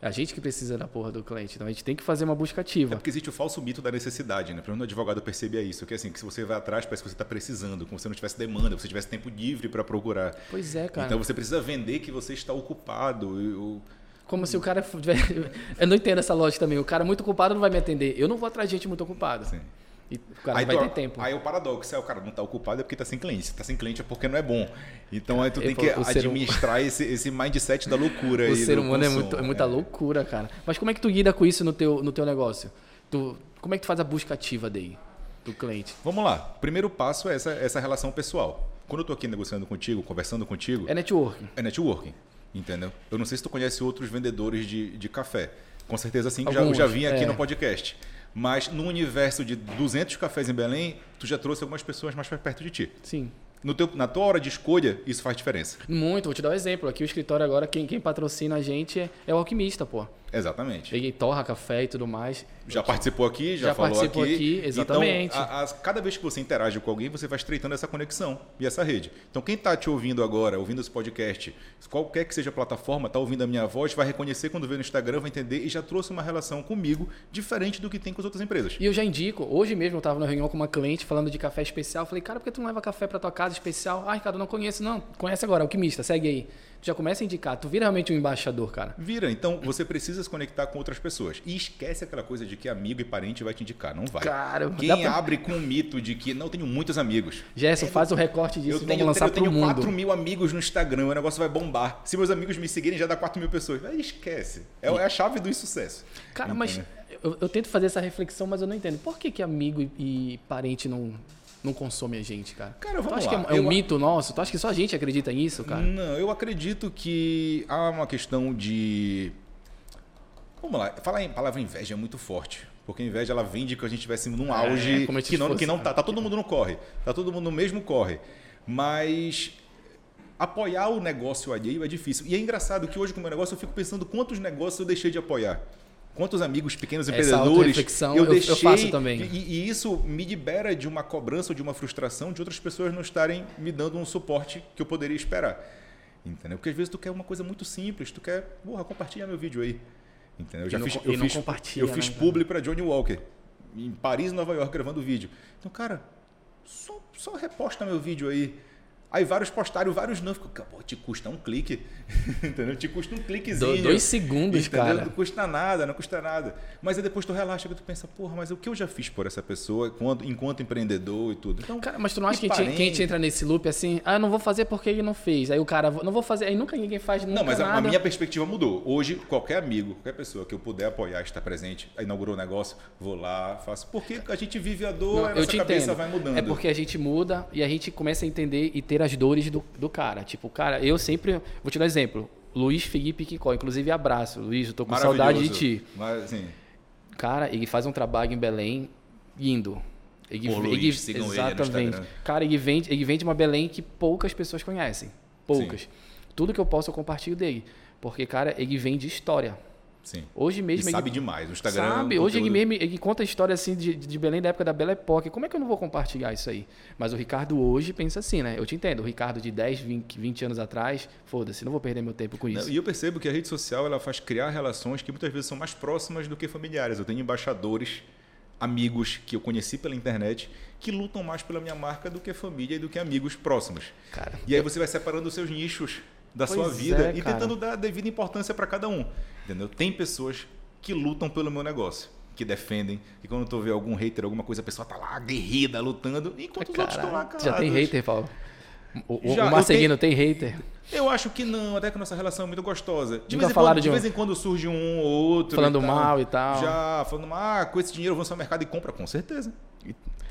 É a gente que precisa da porra do cliente. Então a gente tem que fazer uma busca É ativa. porque existe o falso mito da necessidade, né? Pelo menos o advogado percebe isso, que assim, que se você vai atrás, parece que você está precisando, como se você não tivesse demanda, você tivesse tempo livre para procurar. Pois é, cara. Então você precisa vender que você está ocupado. e o- Como se o cara. Eu não entendo essa lógica também. O cara muito ocupado não vai me atender. Eu não vou atrás de gente muito ocupada. Assim. E o cara aí, vai tu- ter tempo. aí o paradoxo é o cara não está ocupado é porque está sem cliente. Se está sem cliente é porque não é bom. Então aí tu tem que hum- administrar esse, esse mindset da loucura. O ser humano é, muito, é muita né? loucura, cara. Mas como é que tu lida com isso no teu, no teu negócio? Tu, como é que tu faz a busca ativa daí, do cliente? Vamos lá. Primeiro passo é essa, essa relação pessoal. Quando eu estou aqui negociando contigo, conversando contigo, É networking. é networking, entendeu? Eu não sei se tu conhece outros vendedores de, de café. Com certeza sim, que já, eu Alguns, já vim aqui é. no podcast. Mas no universo de 200 cafés em Belém, tu já trouxe algumas pessoas mais perto de ti. Sim. No teu, na tua hora de escolha, isso faz diferença. Muito, vou te dar um exemplo. Aqui o escritório agora, quem, quem patrocina a gente é, é o alquimista, pô. Exatamente. Ele torra café e tudo mais. Já participou aqui, já, Já falou participou aqui. aqui, exatamente. Então, a- as- cada vez que você interage com alguém, você vai estreitando essa conexão e essa rede. Então, quem está te ouvindo agora, ouvindo esse podcast, qualquer que seja a plataforma, está ouvindo a minha voz, vai reconhecer quando vê no Instagram, vai entender e já trouxe uma relação comigo diferente do que tem com as outras empresas. E eu já indico, hoje mesmo eu estava na reunião com uma cliente falando de café especial. Falei, cara, por que tu não leva café para tua casa especial? Ah, Ricardo, não conheço. Não, conhece agora, alquimista, segue aí. Tu já começa a indicar, tu vira realmente um embaixador, cara. Vira, então você precisa se conectar com outras pessoas. E esquece aquela coisa de que amigo e parente vai te indicar. Não vai. Cara, Quem pra- abre com o mito de que não tenho muitos amigos. Gerson, faz o recorte disso Eu tenho, vamos lançar eu tenho pro mundo. 4 mil amigos no Instagram, o negócio vai bombar. Se meus amigos me seguirem, já dá 4 mil pessoas. Aí esquece. É, é a chave do insucesso. Cara, mas Entendeu? eu, eu tento fazer essa reflexão, mas eu não entendo. Por que, que amigo e, e parente não, não consome a gente, cara? Cara, vamos tu acha lá. que é, é um Eu- mito nosso? Tu acha que só a gente acredita nisso, cara? Não, eu acredito que há uma questão de. Vamos lá, falar em palavra inveja é muito forte. Porque a inveja ela vende que a gente estivesse num auge É, como que, não, fosse- que não tá. Tá todo mundo no corre. Tá todo mundo no mesmo corre. Mas apoiar o negócio alheio é difícil. E é engraçado que hoje, com o meu negócio, eu fico pensando quantos negócios eu deixei de apoiar. Quantos amigos pequenos empreendedores eu eu- eu deixei. faço também. E, e isso me libera de uma cobrança ou de uma frustração de outras pessoas não estarem me dando um suporte que eu poderia esperar. Entendeu? Porque às vezes tu quer uma coisa muito simples, tu quer, porra, compartilha meu vídeo aí. Entendeu? Eu já não fiz, eu não fiz, eu fiz né, publi para Johnny Walker em Paris, Nova York, gravando vídeo. Então, cara, só, só reposta meu vídeo aí. Aí vários postaram, vários não. Ficou, pô, te custa um clique. Entendeu? Te custa um cliquezinho. Do- dois segundos, Entendeu? cara. Não custa nada, não custa nada. Mas aí depois tu relaxa tu pensa, porra, mas o que eu já fiz por essa pessoa enquanto, enquanto empreendedor e tudo. Então, Cara, mas tu não acha que a, gente, parente- que a gente entra nesse loop assim, ah, eu não vou fazer porque ele não fez. Aí o cara, não vou fazer, aí nunca ninguém faz nunca Não, mas a, a nada. minha perspectiva mudou. Hoje, qualquer amigo, qualquer pessoa que eu puder apoiar, estar presente, inaugurou um negócio, vou lá, faço. Porque a gente vive a dor, Não, a eu nossa te cabeça entendo. vai mudando. É porque a gente muda e a gente começa a entender e ter as dores do, do cara. Tipo, cara, eu sempre. Vou te dar um exemplo. Luiz Felipe Quicó, inclusive abraço. Luiz, eu tô com saudade de ti. Mas, assim, Cara, ele faz um trabalho em Belém lindo. Ele, Pô, Luiz, ele exatamente. Instagram. Cara, ele vende, ele vende uma Belém que poucas pessoas conhecem. Poucas. Tudo que eu posso eu compartilho dele. Porque, cara, ele vende história. Sim. Hoje mesmo ele sabe demais. O Instagram. é um Sabe, hoje ele mesmo ele conta a história assim de, de Belém da época da Belle Époque. Como é que eu não vou compartilhar isso aí? Mas o Ricardo hoje pensa assim, né? Eu te entendo. O Ricardo de 10, 20, 20 anos atrás, foda-se, não vou perder meu tempo com isso. E eu percebo que a rede social ela faz criar relações que muitas vezes são mais próximas do que familiares. Eu tenho embaixadores, amigos que eu conheci pela internet que lutam mais pela minha marca do que família e do que amigos próximos. Cara, E aí você vai separando os seus nichos da Pois sua vida é, e tentando dar a devida importância para cada um. Entendeu? Tem pessoas que lutam pelo meu negócio, que defendem, e quando tu vê algum hater, alguma coisa, a pessoa tá lá aguerrida, lutando, enquanto os outros estão lá calados. já tem hater, Paulo? O, o, Já, o eu Marcelino tem hater? Eu acho que não, até que a nossa relação é muito gostosa. De, vez em, quando, de de um- vez em quando surge um ou outro. Falando e mal e tal. Já, falando mal, ah, com esse dinheiro eu vou no mercado e compra, com certeza.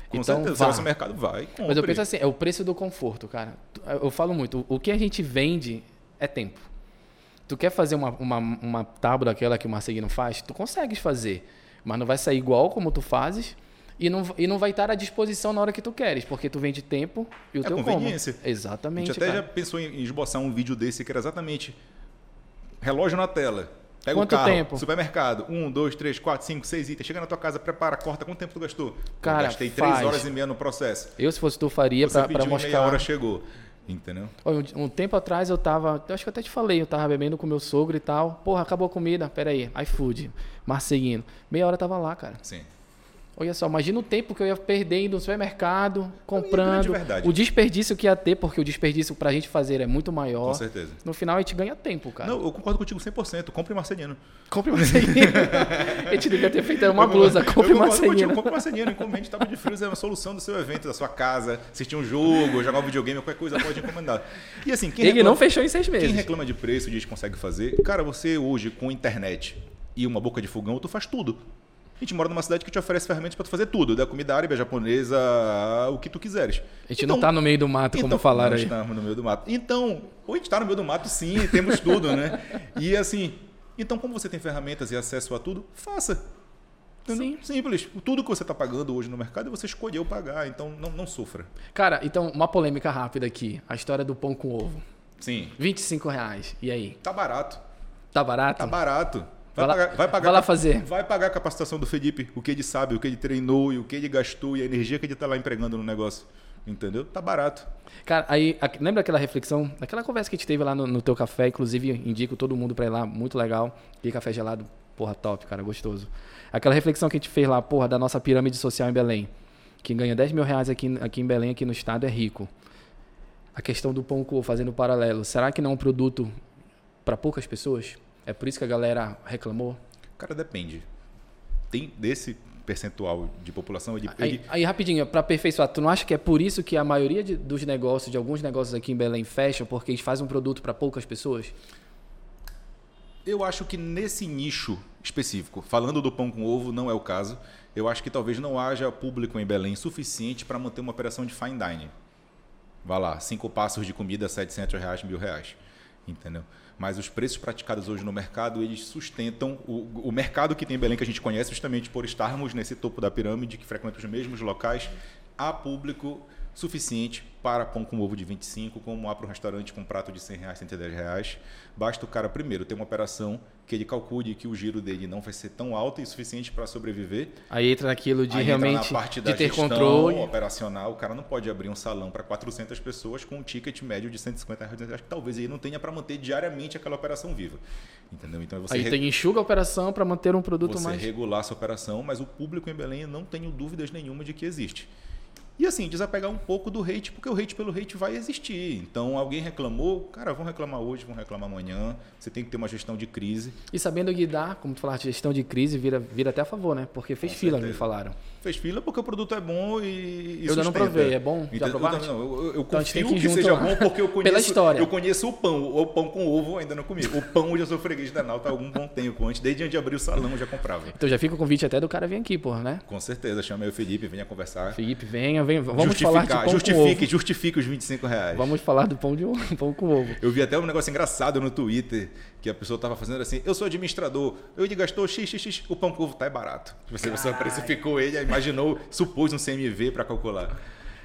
Com Então, certeza. Vai no mercado, vai, compra. Mas eu penso assim, é o preço do conforto, cara. Eu falo muito, o que a gente vende é tempo. Tu quer fazer uma, uma, uma tábua daquela que o Marcelino faz? Tu consegues fazer, mas não vai sair igual como tu fazes e não, e não vai estar à disposição na hora que tu queres, porque tu vende tempo e o É teu conveniência. como. A Exatamente, gente até cara. já pensou em esboçar um vídeo desse que era exatamente relógio na tela. Pega Quanto o carro, tempo? supermercado, um, dois, três, quatro, cinco, seis itens. Chega na tua casa, prepara, corta. Quanto tempo tu gastou? Cara, eu gastei três faz. horas e meia no processo. Eu, se fosse tu, faria pra e meia mostrar. hora chegou. Entendeu? Olha, Um, um tempo atrás eu tava. Eu acho que eu até te falei, eu tava bebendo com meu sogro e tal. Porra, acabou a comida. Pera aí, iFood, Marcelino. Meia hora eu tava lá, cara. Sim. Olha só, imagina o tempo que eu ia perder indo no supermercado, grande comprando. verdade. O desperdício que ia ter, porque o desperdício pra gente fazer é muito maior. Com certeza. No final a gente ganha tempo, cara. Não, eu concordo contigo 100%. Compre Marcelino. Compre Marcelino. a gente devia ter feito uma Eu blusa, compre eu concordo contigo. Compre Marcelino. Encomende tábua de frios. É uma solução do seu evento, da sua casa. Assistir um jogo, jogar um videogame, qualquer coisa pode encomendar. E assim, quem Ele reclama- não fechou em seis Quem meses. reclama de preço diz que consegue fazer. Cara, você hoje, com internet e uma boca de fogão, tu faz tudo. A gente mora numa cidade que te oferece ferramentas para tu fazer tudo, da comida árabe, japonesa, o que tu quiseres. A gente não tá no meio do mato, como falaram não aí. estamos no meio do mato. Então, ou a gente está no meio do mato, sim, temos tudo, né? E assim, então como você tem ferramentas e acesso a tudo, faça. Sim. Simples. Tudo que você está pagando hoje no mercado, você escolheu pagar, então não, não sofra. Cara, então, uma polêmica rápida aqui. A história do pão com ovo. Sim. 25 reais. E aí? Tá barato. Tá barato? Tá barato. Vai lá- pagar, vai pagar vai lá fazer. Vai pagar a capacitação do Felipe, o que ele sabe, o que ele treinou e o que ele gastou e a energia que ele está lá empregando no negócio. Entendeu? Tá barato. Cara, aí, a- lembra aquela reflexão, aquela conversa que a gente teve lá no, no teu café, inclusive indico todo mundo pra ir lá, muito legal. E café gelado, porra, top, cara, gostoso. Aquela reflexão que a gente fez lá, porra, da nossa pirâmide social em Belém. Quem ganha 10 mil reais aqui, aqui em Belém, aqui no estado, é rico. A questão do pão com fazendo paralelo, será que não é um produto pra poucas pessoas? É por isso que a galera reclamou? Cara, depende. Tem desse percentual de população, ele, Aí, ele- aí, rapidinho, pra aperfeiçoar, tu não acha que é por isso que a maioria de- dos negócios, de alguns negócios aqui em Belém, fecham? Porque eles fazem um produto pra poucas pessoas? eu acho que nesse nicho específico, falando do pão com ovo, não é o caso. eu acho que talvez não haja público em Belém suficiente para manter uma operação de fine dining. Vá lá, cinco passos de comida, 700 reais, mil reais. Entendeu? Mas os preços praticados hoje no mercado, eles sustentam o, o mercado que tem em Belém, que a gente conhece justamente por estarmos nesse topo da pirâmide, que frequenta os mesmos locais, há público suficiente para pão com ovo de 25, como há para o restaurante com um prato de 100 reais, 110 reais. Basta o cara, primeiro, ter uma operação que ele calcule que o giro dele não vai ser tão alto e suficiente para sobreviver. Aí entra naquilo de Aí realmente de ter controle. operacional. O cara não pode abrir um salão para 400 pessoas com um ticket médio de 150 reais. Que talvez ele não tenha para manter diariamente aquela operação viva. Entendeu? Então você Aí re... tem enxuga a operação para manter um produto você mais... Você regular essa operação, mas o público em Belém não tenho dúvidas nenhuma de que existe. E assim, desapegar um pouco do hate, porque o hate pelo hate vai existir. Então, alguém reclamou, cara, vão reclamar hoje, vão reclamar amanhã. Você tem que ter uma gestão de crise. E sabendo guiar, como tu falaste, gestão de crise vira, vira até a favor, né? Porque fez Com fila, certeza. me falaram. Fez fila porque o produto é bom e, e Eu ainda não provei, é bom? Já provaste? Eu, eu, eu, eu então, confio que, que seja bom porque eu conheço, Pela história. eu conheço o pão. O pão com ovo ainda não comi. O pão eu já sou freguês da Nauta há algum bom tempo. Antes, desde antes de abrir o salão, eu já comprava. Então já fica o convite até do cara vir aqui, porra, né? Com certeza. Chama aí o Felipe, venha conversar. Felipe, venha, venha. Vamos falar de pão justifique, com ovo. justifique os 25 reais. Vamos falar do pão, de ovo, pão com ovo. Eu vi até um negócio engraçado no Twitter, que a pessoa estava fazendo assim, eu sou administrador, eu ele gastou x, x, x, o pão com ovo tá é barato. Você, você precificou ele, imaginou, supôs um CMV para calcular.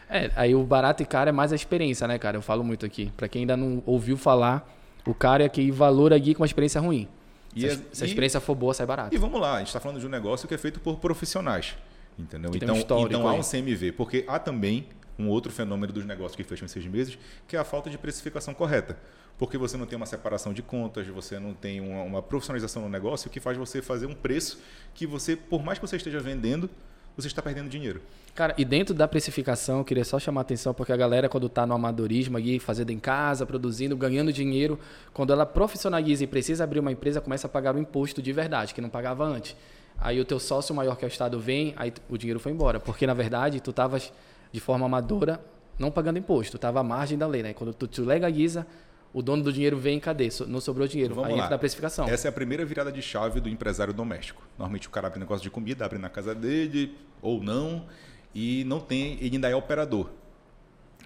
É, aí o barato e caro é mais a experiência, né, cara? Eu falo muito aqui. Para quem ainda não ouviu falar, o cara é que valora aqui com uma experiência ruim. E se, a, se a experiência for boa, sai barato. E vamos lá, a gente está falando de um negócio que é feito por profissionais. Entendeu? Que então, um então há um CMV, porque há também um outro fenômeno dos negócios que fecham em seis meses, que é a falta de precificação correta. Porque você não tem uma separação de contas, você não tem uma, uma profissionalização no negócio, que faz você fazer um preço que você, por mais que você esteja vendendo, você está perdendo dinheiro. Cara, e dentro da precificação, eu queria só chamar a atenção, porque a galera, quando está no amadorismo aí, fazendo em casa, produzindo, ganhando dinheiro, quando ela profissionaliza e precisa abrir uma empresa, começa a pagar o imposto de verdade, que não pagava antes. Aí o teu sócio maior, que é o Estado, vem, aí o dinheiro foi embora. Porque, na verdade, tu estavas de forma amadora, não pagando imposto, estava à margem da lei. Né? Quando tu, tu legaliza, o dono do dinheiro vem, cadê? Não sobrou dinheiro. Vamos Aí lá. entra na precificação. Essa é a primeira virada de chave do empresário doméstico. Normalmente o cara abre negócio de comida, abre na casa dele ou não, e não tem, ele ainda é operador.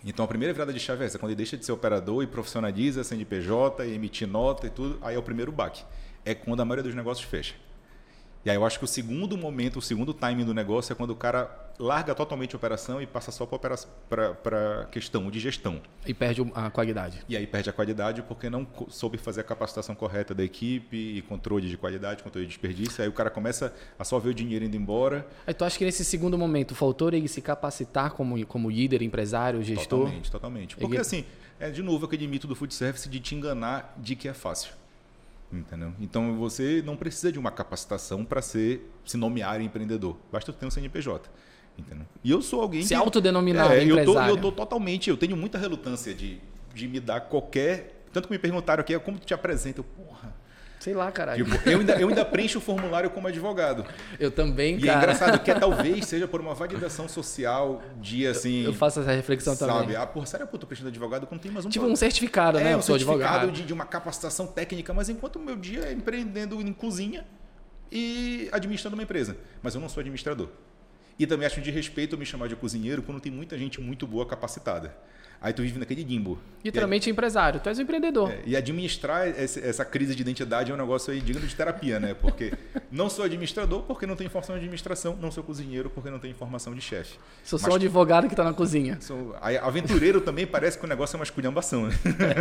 Então a primeira virada de chave é essa, quando ele deixa de ser operador e profissionaliza CNPJ e emitir nota e tudo, aí é o primeiro baque. É quando a maioria dos negócios fecha. E aí eu acho que o segundo momento, o segundo timing do negócio é quando o cara larga totalmente a operação e passa só para a questão de gestão. E perde a qualidade. E aí perde a qualidade porque não soube fazer a capacitação correta da equipe e controle de qualidade, controle de desperdício. Aí o cara começa a só ver o dinheiro indo embora. Aí tu acha que nesse segundo momento faltou ele se capacitar como, como líder, empresário, gestor? Totalmente, totalmente. Porque ele... assim, é de novo aquele mito do food service de te enganar de que é fácil. Entendeu? Então você não precisa de uma capacitação para ser se nomear empreendedor. Basta ter um CNPJ. Entendeu? E eu sou alguém se que autodenominar é, eu tô, eu tô totalmente, eu tenho muita relutância de, de me dar qualquer, tanto que me perguntaram aqui, como tu te apresenta? Eu, porra, Sei lá, caralho. Tipo, eu, ainda, eu ainda preencho o formulário como advogado. Eu também, e cara. E é engraçado que é, talvez seja por uma validação social de assim. Eu, eu faço essa reflexão sabe? também. Ah, por sério, pô, tô preenchendo advogado quando tem mais um. Tipo um certificado, né? É, um certificado de, de, uma capacitação técnica, mas enquanto o meu dia é empreendendo em cozinha e administrando uma empresa. Mas eu não sou administrador. E também acho de respeito me chamar de cozinheiro quando tem muita gente muito boa capacitada. Aí tu vive naquele limbo. Literalmente é, empresário, tu és um empreendedor. É, e administrar esse, essa crise de identidade é um negócio aí digno de terapia, né? Porque não sou administrador porque não tenho informação de administração, não sou cozinheiro porque não tenho informação de chefe. Sou só um advogado que está na cozinha. Sou, aventureiro também parece que o negócio é uma esculhambação, né?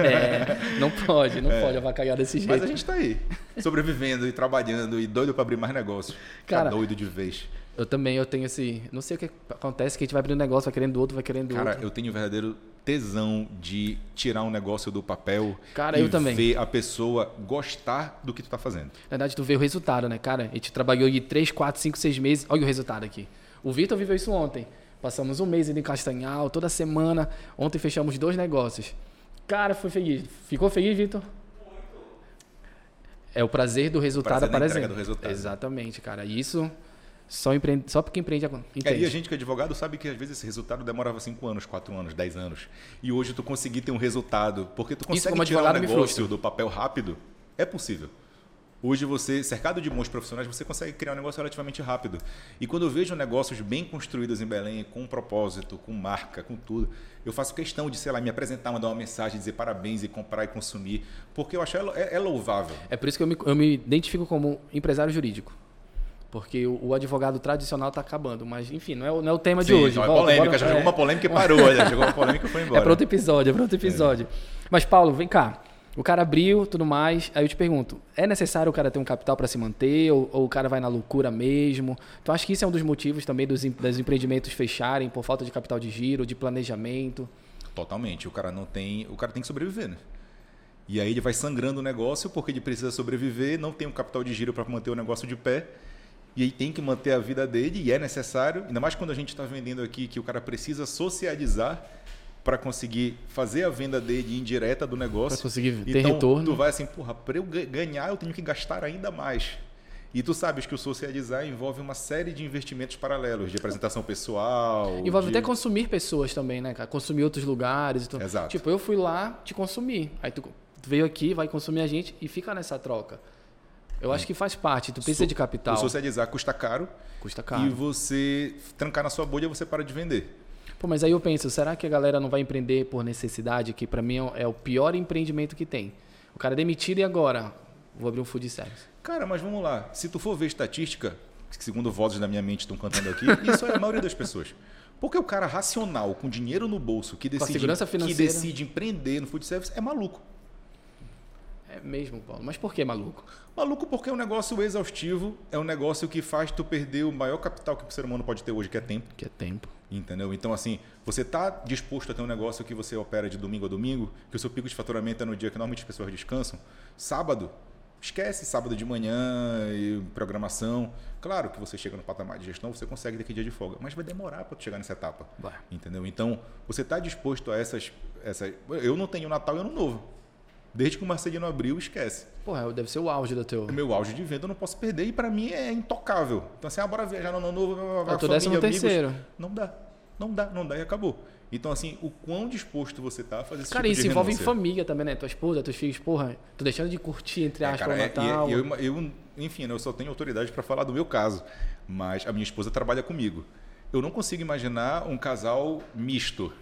É, não pode, não é, pode avacalhar desse jeito. Mas a gente está aí, sobrevivendo e trabalhando e doido para abrir mais negócios. Cara, tá doido de vez. Eu também, eu tenho esse. Não sei o que acontece, que a gente vai abrindo um negócio, vai querendo outro, vai querendo Cara, outro. Cara, eu tenho verdadeiro tesão de tirar um negócio do papel cara, e eu também. ver a pessoa gostar do que tu tá fazendo. Na verdade, tu vê o resultado, né, cara? A gente trabalhou de 3, 4, 5, 6 meses. Olha o resultado aqui. O Vitor viveu isso ontem. Passamos um mês indo em Castanhal, toda semana. Ontem fechamos dois negócios. Cara, foi feliz. Ficou feliz, Vitor? É o prazer do resultado prazer aparecendo. Do resultado. Exatamente, cara. Isso só, empreende, só porque empreende entende. É, e a gente que é advogado sabe que às vezes esse resultado demorava 5 anos, 4 anos, 10 anos. E hoje tu conseguir ter um resultado, porque tu consegue Isso, tirar um negócio do papel rápido, é possível. Hoje você, cercado de bons profissionais, você consegue criar um negócio relativamente rápido. E quando eu vejo negócios bem construídos em Belém, com um propósito, com marca, com tudo, eu faço questão de, sei lá, me apresentar, mandar uma mensagem, dizer parabéns e comprar e consumir, porque eu acho é, é louvável. É por isso que eu me, eu me identifico como empresário jurídico. Porque o, o advogado tradicional está acabando. Mas, enfim, não é, o, não é o tema Sim, de hoje. Não é Volta, polêmica, bora- já é. jogou uma polêmica e parou, já jogou uma polêmica e foi embora. É para outro episódio, é para outro episódio. Mas, Paulo, vem cá. O cara abriu, tudo mais. Aí eu te pergunto: é necessário o cara ter um capital para se manter? Ou, ou o cara vai na loucura mesmo? Então, acho que isso é um dos motivos também dos, dos empreendimentos fecharem por falta de capital de giro, de planejamento. Totalmente. O cara não tem. O cara tem que sobreviver, né? E aí ele vai sangrando o negócio porque ele precisa sobreviver, não tem um capital de giro para manter o negócio de pé. E aí tem que manter a vida dele e é necessário, ainda mais quando a gente está vendendo aqui que o cara precisa socializar para conseguir fazer a venda dele indireta do negócio. Pra conseguir ter então, retorno. Tu vai assim, porra, para eu ga- ganhar eu tenho que gastar ainda mais. E tu sabes que o socializar envolve uma série de investimentos paralelos, de apresentação pessoal. Envolve de... até consumir pessoas também, né, cara? Consumir outros lugares. e tudo. Exato. Tipo, eu fui lá te consumir. Aí tu veio aqui, vai consumir a gente e fica nessa troca. Eu acho que faz parte. Tu precisa So- de capital. Socializar custa caro, Custa e caro. você trancar na sua bolha, você para de vender. Pô, mas aí eu penso, será que a galera não vai empreender por necessidade? Que pra mim é o pior empreendimento que tem. O cara é demitido e agora? Vou abrir um food service. Cara, mas vamos lá. Se tu for ver estatística, que segundo vozes da minha mente estão cantando aqui, isso é a maioria das pessoas. Porque o cara racional, com dinheiro no bolso, que decide, que decide empreender no food service, é maluco. É mesmo, Paulo. Mas por que, maluco? Maluco porque é um negócio exaustivo, é um negócio que faz tu perder o maior capital que o ser humano pode ter hoje, que é tempo. Que é tempo. Entendeu? Então, assim, você está disposto a ter um negócio que você opera de domingo a domingo, que o seu pico de faturamento é no dia que normalmente as pessoas descansam. Sábado, esquece sábado de manhã e programação. Claro que você chega no patamar de gestão, você consegue ter aquele dia de folga, mas vai demorar para chegar nessa etapa. Vai. Entendeu? Então, você está disposto a essas, essas. Eu não tenho Natal e Ano Novo. Desde que o Marcelino abriu, esquece. Porra, deve ser o auge do teu. O meu auge de venda eu não posso perder e para mim é intocável. Então, assim, ah, bora viajar no Ano Novo, É o teu família, décimo amigos. terceiro. Não dá. Não dá, não dá e acabou. Então, assim, o quão disposto você tá a fazer esse Cara, tipo isso envolve em família também, né? Tua esposa, teus filhos, porra, tô deixando de curtir, entre É, aspas, o é- Natal. e- eu, eu, enfim, né, eu só tenho autoridade para falar do meu caso, mas a minha esposa trabalha comigo. Eu não consigo imaginar um casal misto.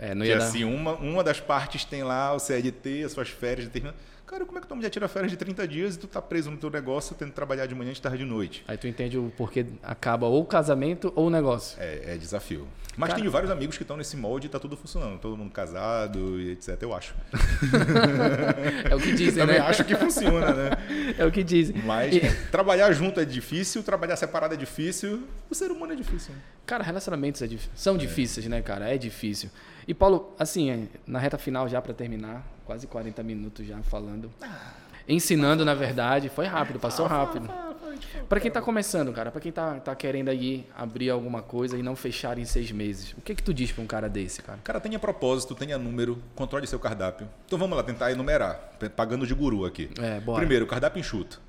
É, não que ia dar. assim, uma, uma das partes tem lá o CLT, as suas férias determinadas. Cara, como é que tua mulher tira férias de 30 dias e tu tá preso no teu negócio, tendo que trabalhar de manhã, de tarde e de noite? Aí tu entende o porquê acaba ou o casamento ou o negócio. É, é desafio. Mas Cara- tenho vários amigos que estão nesse molde e tá tudo funcionando. Todo mundo casado e etc, eu acho. É o que dizem, Também né? acho que funciona, né? É o que dizem. Mas E- trabalhar junto é difícil, trabalhar separado é difícil. O ser humano é difícil. né? Cara, relacionamentos é dif- são difíceis, né, cara? É difícil. E Paulo, assim, é, na reta final já pra terminar, quase 40 minutos já falando. Ensinando, na verdade, foi rápido, passou rápido. Pra quem tá começando, cara, pra quem tá, tá querendo aí abrir alguma coisa e não fechar em seis meses, o que que tu diz pra um cara desse, cara? Cara, tenha propósito, tenha número, controle seu cardápio. Então vamos lá, tentar enumerar, pagando de guru aqui. É, bora. Primeiro, cardápio enxuto.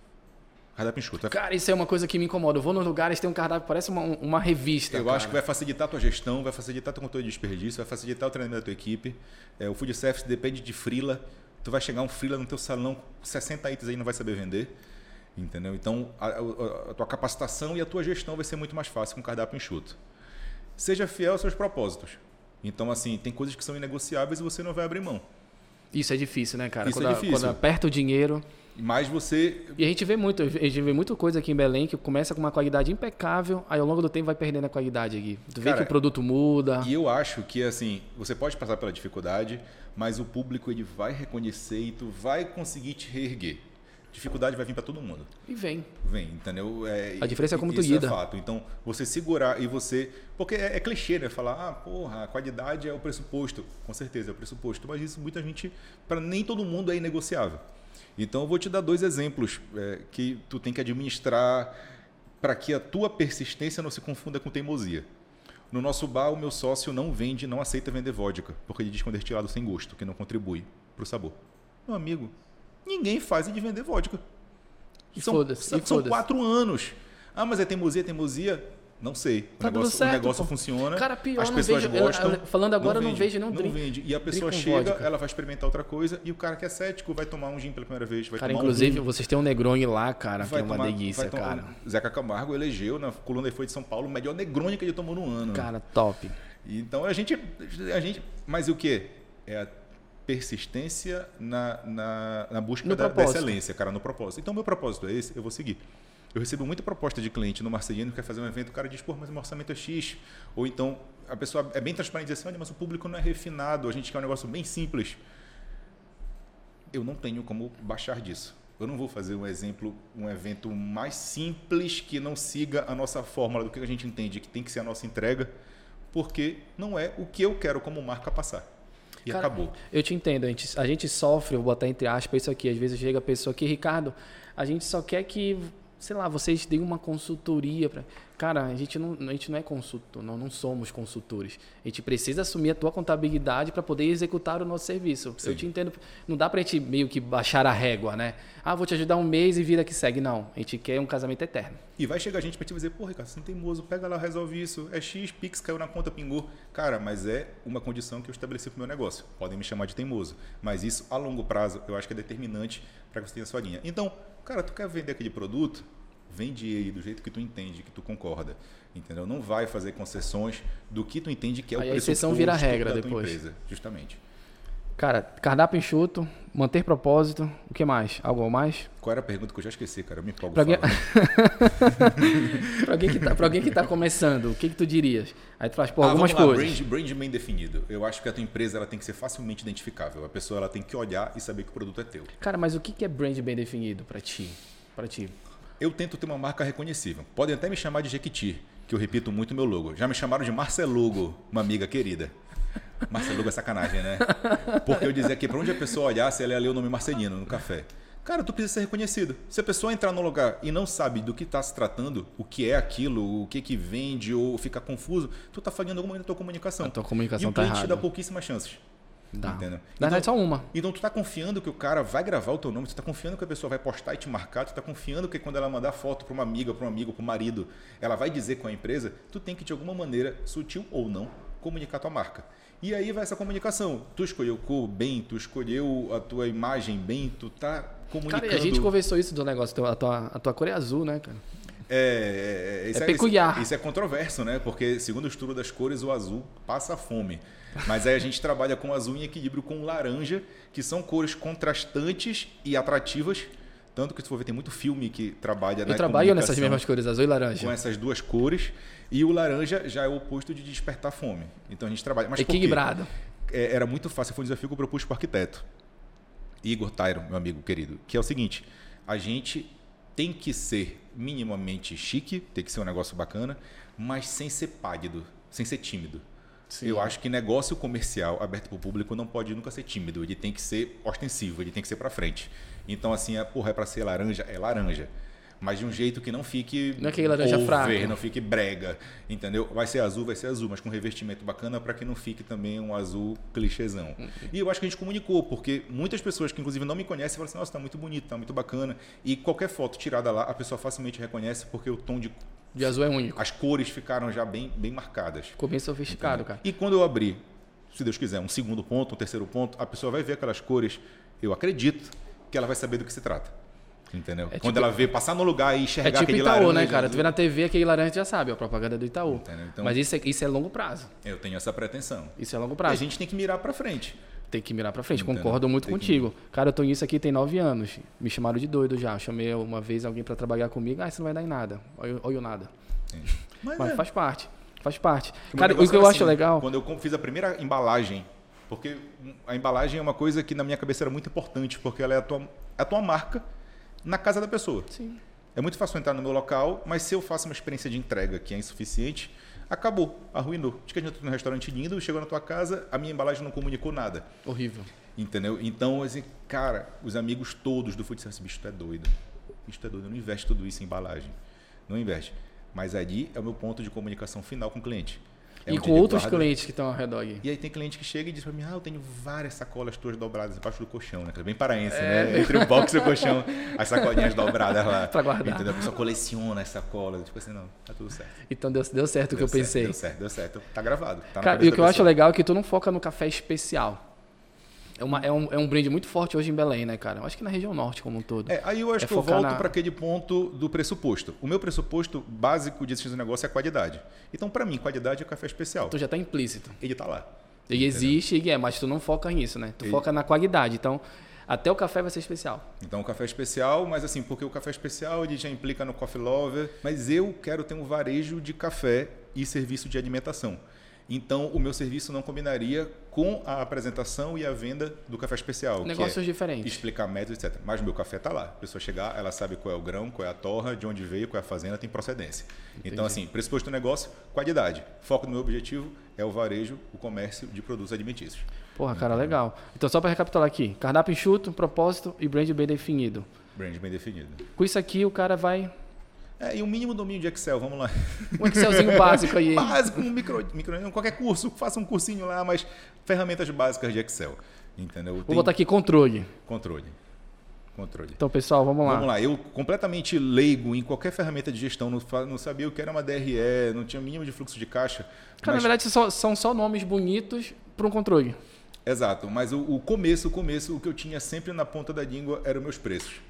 Cardápio enxuto. Cara, isso é uma coisa que me incomoda. Eu vou nos lugares, tem um cardápio, parece uma, uma revista. Eu cara. acho que vai facilitar a tua gestão, vai facilitar teu controle de desperdício, vai facilitar o treinamento da tua equipe. É, o food service depende de frila. Tu vai chegar um frila no teu salão, 60 itens aí não vai saber vender. Entendeu? Então, a, a- a tua capacitação e a tua gestão vai ser muito mais fácil com cardápio enxuto. Seja fiel aos seus propósitos. Então, assim, tem coisas que são inegociáveis e você não vai abrir mão. Isso é difícil, né, cara? Isso é quando, difícil. quando aperta o dinheiro. Mas você E a gente vê muito, a gente vê muita coisa aqui em Belém que começa com uma qualidade impecável, aí ao longo do tempo vai perdendo a qualidade aqui. Tu vê Cara, que o produto muda. E eu acho que assim, você pode passar pela dificuldade, mas o público ele vai reconhecer e tu vai conseguir te reerguer. Dificuldade vai vir para todo mundo. E vem. Vem, entendeu? É, A diferença é como tu isso lida. é fato. Então, você segurar e você. Porque é, é clichê, né? Falar, ah, porra, a qualidade é o pressuposto. Com certeza é o pressuposto. Mas isso muita gente. Para nem todo mundo é inegociável. Então, eu vou te dar dois exemplos é, que tu tem que administrar para que a tua persistência não se confunda com teimosia. No nosso bar, o meu sócio não vende, não aceita vender vodka, porque ele diz que é um destilado sem gosto, que não contribui para o sabor. Meu amigo, ninguém faz de vender vodka. E São, são, e são quatro anos. Ah, mas é teimosia, teimosia. Não sei. Tá o negócio, certo, o negócio funciona. Cara, pior, as não pessoas vejo- gostam. eu- falando agora, não vende, vejo nenhum Não drink- vende. E a pessoa chega, vodka. ela vai experimentar outra coisa, e o cara que é cético vai tomar um gin pela primeira vez. Vai Cara, tomar inclusive, um vocês têm um Negroni lá, cara, que vai é uma tomar- delícia, cara. Zeca Camargo elegeu na coluna da Folha de São Paulo o melhor Negroni que ele tomou no ano. Cara, top. Então a gente, a gente. Mas o que? É a persistência na, na, na busca da, da excelência, cara, no propósito. Então, meu propósito é esse, eu vou seguir. Eu recebo muita proposta de cliente no Marcelino que quer fazer um evento, o cara diz, pô, mas o orçamento é X. Ou então a pessoa é bem transparente e diz assim, mas o público não é refinado, a gente quer um negócio bem simples. Eu não tenho como baixar disso. Eu não vou fazer um exemplo, um evento mais simples que não siga a nossa fórmula do que a gente entende que tem que ser a nossa entrega, porque não é o que eu quero como marca passar. E Cara, acabou. Eu te entendo, a gente, a gente sofre, vou botar entre aspas isso aqui, às vezes chega a pessoa aqui, Ricardo, a gente só quer que, sei lá, vocês deem uma consultoria para Cara, a gente não, a gente não é consultor, não, não somos consultores. A gente precisa assumir a tua contabilidade para poder executar o nosso serviço. Sim. Eu te entendo, não dá pra gente meio que baixar a régua, né? Ah, vou te ajudar um mês e vira que segue. Não, a gente quer um casamento eterno. E vai chegar gente pra te dizer, pô, Ricardo, você não tem teimoso, pega lá, resolve isso. É X, Pix caiu na conta, pingou. Cara, mas é uma condição que eu estabeleci pro meu negócio. Podem me chamar de teimoso. Mas isso, a longo prazo, eu acho que é determinante para que você tenha a sua linha. Então, cara, tu quer vender aquele produto? Vende ele do jeito que tu entende, que tu concorda. Entendeu? Não vai fazer concessões do que tu entende que é o Aí a exceção vira regra depois. empresa. Justamente. Cara, cardápio enxuto, manter propósito, o que mais? Algo mais? Qual era a pergunta que eu já esqueci, cara? Eu me empolgo Pra alguém... falando. pra, alguém que tá, pra alguém que tá começando, o que que tu dirias? Aí tu faz, pô, Ah, algumas vamos lá, coisas. Brand, brand bem definido. Eu acho que a tua empresa ela tem que ser facilmente identificável. A pessoa ela tem que olhar e saber que o produto é teu. Cara, mas o que que é brand bem definido pra ti? Pra ti. Eu tento ter uma marca reconhecível. Podem até me chamar de Jequiti, que eu repito muito meu logo. Já me chamaram de Marcelogo, uma amiga querida. Marcelogo é sacanagem, né? Porque eu dizia que para onde a pessoa olhasse, ela ia ler o nome Marcelino no café. Cara, tu precisa ser reconhecido. Se a pessoa entrar no lugar e não sabe do que está se tratando, o que é aquilo, o que que vende ou fica confuso, tu tá falhando alguma coisa na tua comunicação. A tua comunicação e o tá cliente te dá pouquíssimas chances. Dá. Entendeu? Na verdade, só uma. Então tu tá confiando que o cara vai gravar o teu nome, tu tá confiando que a pessoa vai postar e te marcar, tu tá confiando que quando ela mandar foto para uma amiga, para um amigo, para um marido, ela vai dizer com a empresa, tu tem que de alguma maneira, sutil ou não, comunicar tua marca. E aí vai essa comunicação. Tu escolheu cor bem, tu escolheu a tua imagem bem, tu tá comunicando. Cara, e a gente conversou isso do negócio, a tua, a tua cor é azul, né, cara? É, é, isso É peculiar. Isso, isso é controverso, né? Porque, segundo o estudo das cores, o azul passa fome. Mas aí a gente trabalha com azul em equilíbrio com o laranja, que são cores contrastantes e atrativas. Tanto que, se for ver, tem muito filme que trabalha na Eu trabalho nessas mesmas cores, azul e laranja. com essas duas cores. E o laranja já é o oposto de despertar fome. Então a gente trabalha. Mas? Equilibrado. é, era muito fácil, foi um desafio que eu propus para o arquiteto, Igor Tyron, meu amigo querido, que é o seguinte, a gente tem que ser minimamente chique, tem que ser um negócio bacana, mas sem ser pálido, sem ser tímido. Sim. Eu acho que negócio comercial aberto para o público não pode nunca ser tímido, ele tem que ser ostensivo, ele tem que ser para frente. Então, assim, é, porra, é para ser laranja? É laranja. Mas de um jeito que não fique Não é aquele laranja over, fraco. não fique brega, entendeu? Vai ser azul, vai ser azul, mas com revestimento bacana para que não fique também um azul clichêzão. E eu acho que a gente comunicou, porque muitas pessoas que inclusive não me conhecem falam assim, nossa, tá muito bonito, tá muito bacana. E qualquer foto tirada lá, a pessoa facilmente reconhece porque o tom de De azul é único. as cores ficaram já bem bem marcadas. Ficou bem sofisticado, cara. E quando eu abrir, se Deus quiser, um segundo ponto, um terceiro ponto, a pessoa vai ver aquelas cores, eu acredito que ela vai saber do que se trata. Entendeu? É quando tipo- ela vê passar no lugar e enxergar É tipo aquele Itaú, laranja, né, cara? Tu vê na TV aquele laranja já sabe, a propaganda do Itaú. Entendeu? Então- Mas isso é, isso é longo prazo. Eu tenho essa pretensão. Isso é longo E a prazo. gente tem que mirar para frente. Tem que mirar pra frente. Entendeu? Concordo muito Tem que- contigo. Cara, eu tô nisso aqui tem nove anos. Me chamaram de doido já. Chamei uma vez alguém pra trabalhar comigo. Ah, isso não vai dar em nada. Olha olha o nada. Mas, Mas é. faz parte. Faz parte. O Cara, o que eu acho assim, legal. Quando eu fiz a primeira embalagem, porque a embalagem é uma coisa que na minha cabeça era muito importante, porque ela é a tua, é a tua marca na casa da pessoa. Sim. É muito fácil entrar no meu local, mas se eu faço uma experiência de entrega que é insuficiente, acabou, arruinou. De que a gente entrou num restaurante lindo, chegou na tua casa, a minha embalagem não comunicou nada. Horrível. Entendeu? Então, assim, cara, os amigos todos do Food Service, bicho, tu é doido. Bicho, tu é doido. Eu não investe tudo isso em embalagem. Não investe. Mas ali é o meu ponto de comunicação final com o cliente. É e com outros guarda. clientes que estão ao redor aqui. E aí tem cliente que chega e diz pra mim, ah, eu tenho várias sacolas tuas dobradas embaixo do colchão, né? Que é bem paraense, É. né? Entre o box e o colchão, as sacolinhas dobradas lá. Pra guardar. Entendeu? A pessoa coleciona as sacolas. Tipo assim, não, tá tudo certo. Então deu, deu certo o que eu certo, pensei. Deu certo, deu certo. Tá gravado. Tá Cara, e o que eu acho legal é que tu não foca no café especial. É, uma, é, um, é um brand muito forte hoje em Belém, né, cara? Eu acho que na região norte como um todo. É, aí eu acho É que eu volto na- para aquele ponto do pressuposto. O meu pressuposto básico de existência do negócio é a qualidade. Então, para mim, qualidade é café especial. Tu já tá implícito. Ele tá lá. Ele existe, e é, mas tu não foca nisso, né? Tu E- foca na qualidade. Então, até o café vai ser especial. Então, o café especial, mas assim, porque o café especial ele já implica no coffee lover, mas eu quero ter um varejo de café e serviço de alimentação. Então, o meu serviço não combinaria com a apresentação e a venda do café especial. Negócios é diferentes. Explicar métodos, etc. Mas o meu café está lá. A pessoa chegar, ela sabe qual é o grão, qual é a torra, de onde veio, qual é a fazenda, tem procedência. Então, assim, pressuposto do negócio, qualidade. Foco no meu objetivo é o varejo, o comércio de produtos alimentícios. Porra, cara, legal. Então, só para recapitular aqui: cardápio enxuto, propósito e brand bem definido. Brand bem definido. Com isso aqui, o cara vai. É, e um mínimo domínio de Excel, vamos lá. Um Excelzinho básico aí. Básico, um micro, micro, qualquer curso, faça um cursinho lá, mas ferramentas básicas de Excel. Entendeu? Vou Tem botar aqui controle. controle. Controle. Então, pessoal, vamos lá. Vamos lá, eu completamente leigo em qualquer ferramenta de gestão, não, não sabia o que era uma DRE, não tinha mínimo de fluxo de caixa. Cara, mas- na verdade, só- são só nomes bonitos para um controle. Exato, mas o, o começo, o começo, o que eu tinha sempre na ponta da língua eram meus preços.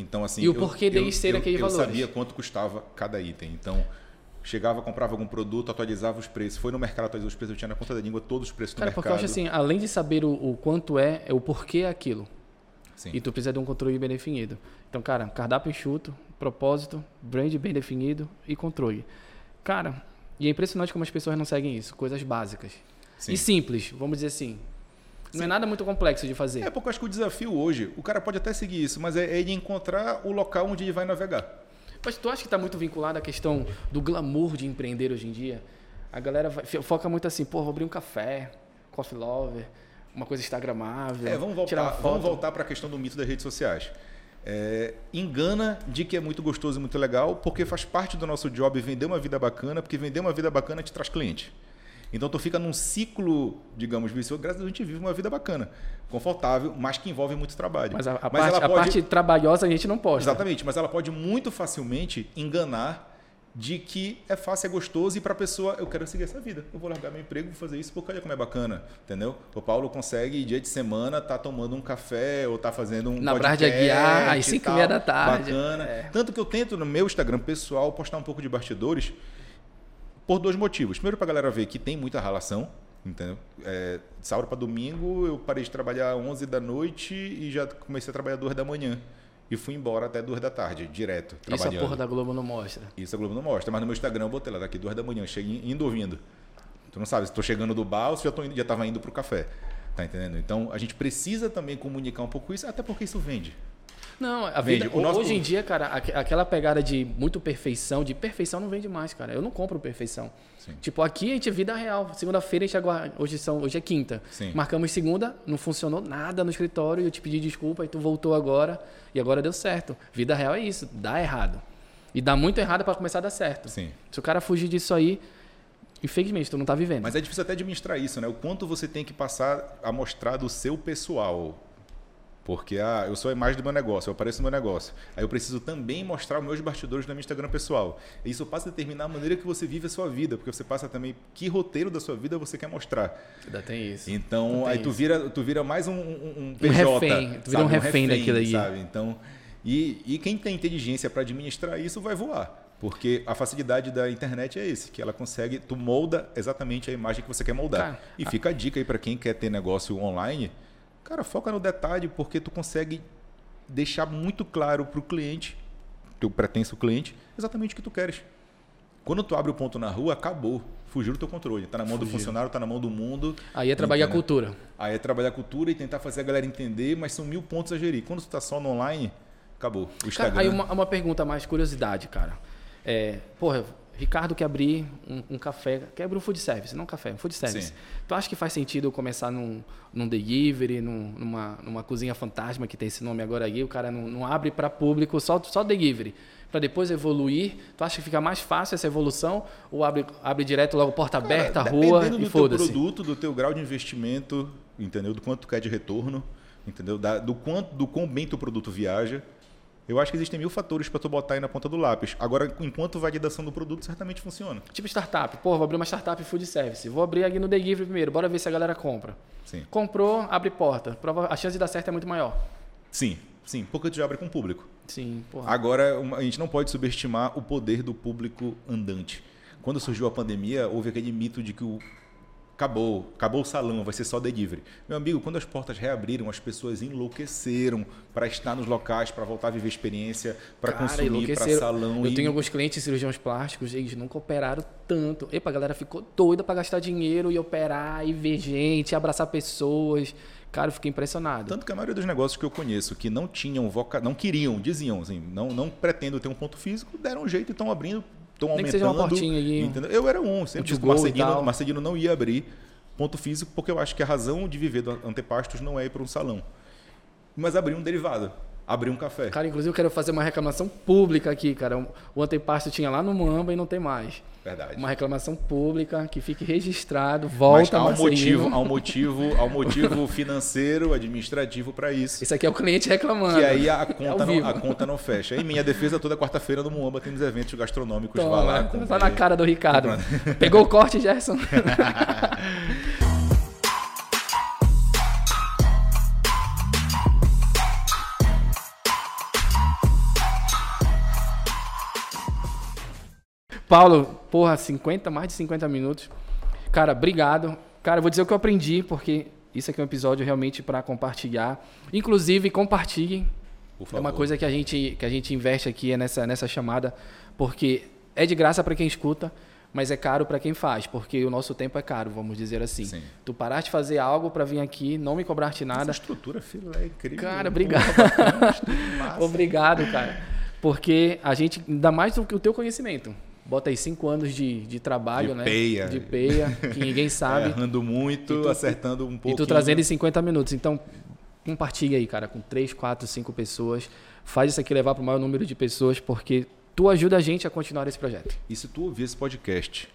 Então, assim. E o eu- porquê deles eu, serem eu, aqueles eu valores. sabia quanto custava cada item. Então, chegava, comprava algum produto, atualizava os preços. Foi no mercado, atualizou os preços, eu tinha na ponta da língua todos os preços do Cara, porque mercado. eu acho assim, além de saber o, o quanto é, é o porquê é aquilo. Sim. E tu precisa de um controle bem definido. Então, cara, cardápio enxuto, propósito, brand bem definido e controle. Cara, e é impressionante como as pessoas não seguem isso. Coisas básicas. Sim. E simples, vamos dizer assim. Não é nada muito complexo de fazer. É porque eu acho que o desafio hoje, o cara pode até seguir isso, mas é, é ele encontrar o local onde ele vai navegar. Mas tu acha que está muito vinculado à questão do glamour de empreender hoje em dia? A galera vai- foca muito assim, pô, vou abrir um café, coffee lover, uma coisa instagramável. É, vamos voltar, vamos voltar para a questão do mito das redes sociais. É, engana de que é muito gostoso e muito legal, porque faz parte do nosso job vender uma vida bacana, porque vender uma vida bacana te traz cliente. Então tu fica num ciclo, digamos, vicioso. Graças a Deus a gente vive uma vida bacana, confortável, mas que envolve muito trabalho. Mas a, a Mas parte, a pode- parte trabalhosa a gente não posta. Exatamente, mas ela pode muito facilmente enganar de que é fácil, é gostoso e para a pessoa, eu quero seguir essa vida. Eu vou largar meu emprego, vou fazer isso porque olha como é bacana, entendeu? O Paulo consegue, dia de semana, tá tomando um café ou tá fazendo um Na Brás de Aguiar, às e cinco e tal, meia da tarde. Bacana. É. Tanto que eu tento no meu Instagram pessoal postar um pouco de bastidores por dois motivos. Primeiro, para a galera ver que tem muita relação, entendeu? É, sábado para domingo, eu parei de trabalhar às 11 da noite e já comecei a trabalhar às 2 da manhã. E fui embora até 2 da tarde, direto, Isso a trabalhando. porra da Globo não mostra. Isso a Globo não mostra, mas no meu Instagram eu botei lá daqui 2 da manhã, cheguei indo ou vindo. Tu não sabe se estou chegando do bar ou se já, tô indo, já tava indo pro café. Tá entendendo? Então a gente precisa também comunicar um pouco isso, até porque isso vende. Não, a Vende. vida, hoje em dia, cara, aque- aquela pegada de muito perfeição, de perfeição não vende mais, cara. Eu não compro perfeição. Sim. Tipo, aqui a gente é vida real. Segunda-feira a gente agora, hoje são, hoje é quinta. Sim. Marcamos segunda, não funcionou nada no escritório, eu te pedi desculpa e tu voltou agora e agora deu certo. Vida real é isso, dá errado. E dá muito errado para começar a dar certo. Sim. Se o cara fugir disso aí, infelizmente tu não tá vivendo. Mas é difícil até administrar isso, né? O quanto você tem que passar a mostrar do seu pessoal. Porque ah, eu sou a imagem do meu negócio, eu apareço no meu negócio. Aí eu preciso também mostrar os meus bastidores no meu Instagram pessoal. E isso passa a determinar a maneira que você vive a sua vida, porque você passa também que roteiro da sua vida você quer mostrar. Ainda tem isso. Então, tem aí tu vira, tu vira mais um, um, um PJ. refém, tu vira um refém daquilo aí. Sabe? Então, e, e quem tem inteligência para administrar isso vai voar. Porque a facilidade da internet é esse, que ela consegue, tu molda exatamente a imagem que você quer moldar. E fica a dica aí para quem quer ter negócio online, cara, foca no detalhe, porque tu consegue deixar muito claro para o cliente, teu pretenso cliente, exatamente o que tu queres. Quando tu abre o ponto na rua, acabou. Fugiu do teu controle. Tá na mão do Fugiu. funcionário, tá na mão do mundo. Aí é trabalhar a cultura. Aí é trabalhar a cultura e tentar fazer a galera entender, mas são mil pontos a gerir. Quando tu tá só no online, acabou. O Instagram. Cara, aí uma, uma pergunta mais curiosidade, cara. É, porra, Ricardo quer abrir um, um, café, quer abrir um food service, não um café, um food service. Sim. Tu acha que faz sentido começar num, num delivery, num, numa, numa cozinha fantasma que tem esse nome agora aí, o cara não, não abre para público, só, só delivery, para depois evoluir? Tu acha que fica mais fácil essa evolução ou abre, abre direto logo porta cara, aberta, rua e foda-se? do teu produto, do teu grau de investimento, entendeu? Do quanto tu quer de retorno, entendeu? Da, do quanto, do quão bem teu produto viaja, eu acho que existem mil fatores para tu botar aí na ponta do lápis. Agora, enquanto validação do produto, certamente funciona. Tipo startup. Pô, vou abrir uma startup food service. Vou abrir aqui no Delivery primeiro. Bora ver se a galera compra. Sim. Comprou, abre porta. A chance de dar certo é muito maior. Sim, sim. Porque tu já abre com o público. Sim, porra. Agora, a gente não pode subestimar o poder do público andante. Quando surgiu a pandemia, houve aquele mito de que o acabou, acabou o salão, vai ser só delivery. Meu amigo, quando as portas reabriram, as pessoas enlouqueceram para estar nos locais, para voltar a viver experiência, para consumir, para salão. Eu e... tenho alguns clientes cirurgiões plásticos, eles nunca operaram tanto. Epa, a galera ficou doida para gastar dinheiro e operar e ver gente, abraçar pessoas. Cara, eu fiquei impressionado. Tanto que a maioria dos negócios que eu conheço que não tinham voca... não queriam, diziam assim, não, não pretendo ter um ponto físico, deram um jeito e estão abrindo estão aumentando. Seja uma portinha aí. Entendeu? Eu era um, sempre disse que o Marcelino, Marcelino não ia abrir ponto físico, porque eu acho que a razão de viver do Antepastos não é ir para um salão. Mas abrir um derivado abrir um café. Cara, inclusive eu quero fazer uma reclamação pública aqui, cara. O antepasto tinha lá no Muamba e não tem mais. Verdade. Uma reclamação pública que fique registrado, volta Mas há um motivo, há um motivo, há um motivo financeiro, administrativo para isso. Isso aqui é o cliente reclamando. E aí a conta, é não, a conta não fecha. Em minha defesa, toda quarta-feira no Muamba tem os eventos gastronômicos. Toma, vai lá. Tá na cara do Ricardo. Pegou o corte, Gerson? Paulo, porra, 50, mais de 50 minutos. Cara, obrigado. Cara, vou dizer o que eu aprendi, porque isso aqui é um episódio realmente para compartilhar. Inclusive, compartilhem. É uma coisa que a gente, que a gente investe aqui é nessa, nessa chamada, porque é de graça para quem escuta, mas é caro para quem faz, porque o nosso tempo é caro, vamos dizer assim. Sim. Tu parar de fazer algo para vir aqui, não me cobrar-te nada. Essa estrutura, filho, é incrível. Cara, obrigado. obrigado, cara. Porque a gente, ainda mais do que o teu conhecimento bota aí cinco anos de, de trabalho, de né? Peia. De peia, que ninguém sabe. É, errando muito, tu, acertando um pouco. E tu trazendo em 50 minutos. Então, compartilha aí, cara, com três, quatro, cinco pessoas. Faz isso aqui levar para o maior número de pessoas, porque tu ajuda a gente a continuar esse projeto. E se tu ouvir esse podcast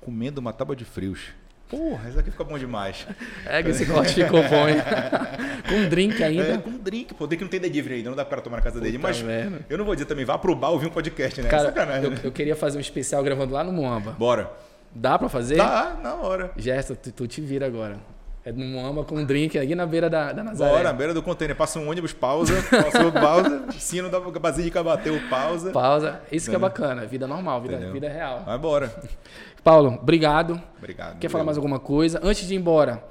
comendo uma tábua de frios, Porra, isso aqui ficou bom demais. É que esse corte ficou bom, hein? com um drink ainda. É, com um drink, pô. Drink não tem delivery ainda, não dá pra tomar na casa dele. Mas merda. eu não vou dizer também, vá pro bar ouvir um podcast, né? Cara, eu, eu, queria fazer um especial gravando lá no Moamba. Bora. Dá pra fazer? Dá, na hora. Gerson, tu, tu te vira agora. É no Moamba com um drink aqui na beira da, da Nazaré. Bora, na beira do container. Passa um ônibus, pausa, passou pausa, sino da basílica bateu, pausa. Pausa. Isso que é bacana, vida normal, vida, vida real. Vai embora. Paulo, obrigado. Obrigado. Quer falar mais alguma coisa? Antes de ir embora,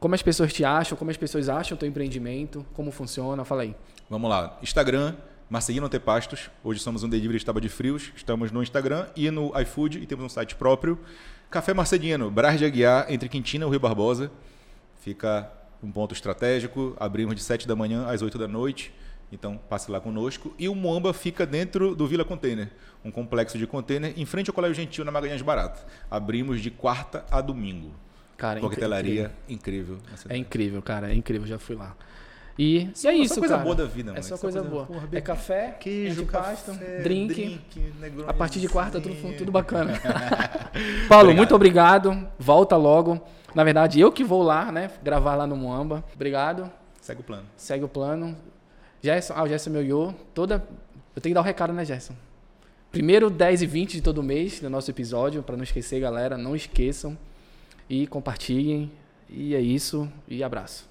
como as pessoas te acham? Como as pessoas acham o teu empreendimento? Como funciona? Fala aí. Vamos lá. Instagram, Marcelino Antepastos. Hoje somos um delivery estava de frios. Estamos no Instagram e no iFood e temos um site próprio. Café Marcelino, Braz de Aguiar, entre Quintina e Rio Barbosa. Fica um ponto estratégico. Abrimos de 7 da manhã às 8 da noite. Então, passe lá conosco. E o Moamba fica dentro do Vila Container, um complexo de container em frente ao Colégio Gentil, na Magalhães Barata. Abrimos de quarta a domingo. Cara, Coquetelaria incrível. incrível é incrível, cara, é incrível, já fui lá. E, e é isso, coisa cara. boa da vida, mano. É só coisa, coisa boa. Porra, é café, queijo, pasta, drink. drink a partir de quarta, tudo, tudo bacana. Paulo, obrigado. muito obrigado. Volta logo. Na verdade, eu que vou lá, né? Gravar lá no Moamba. Obrigado. Segue o plano. Segue o plano. Gerson, ah, o Gerson é meu yo. Toda. Eu tenho que dar o um recado, né, Gerson? Primeiro 10 e 20 de todo mês no nosso episódio, para não esquecer, galera. Não esqueçam. E compartilhem. E é isso. E abraço.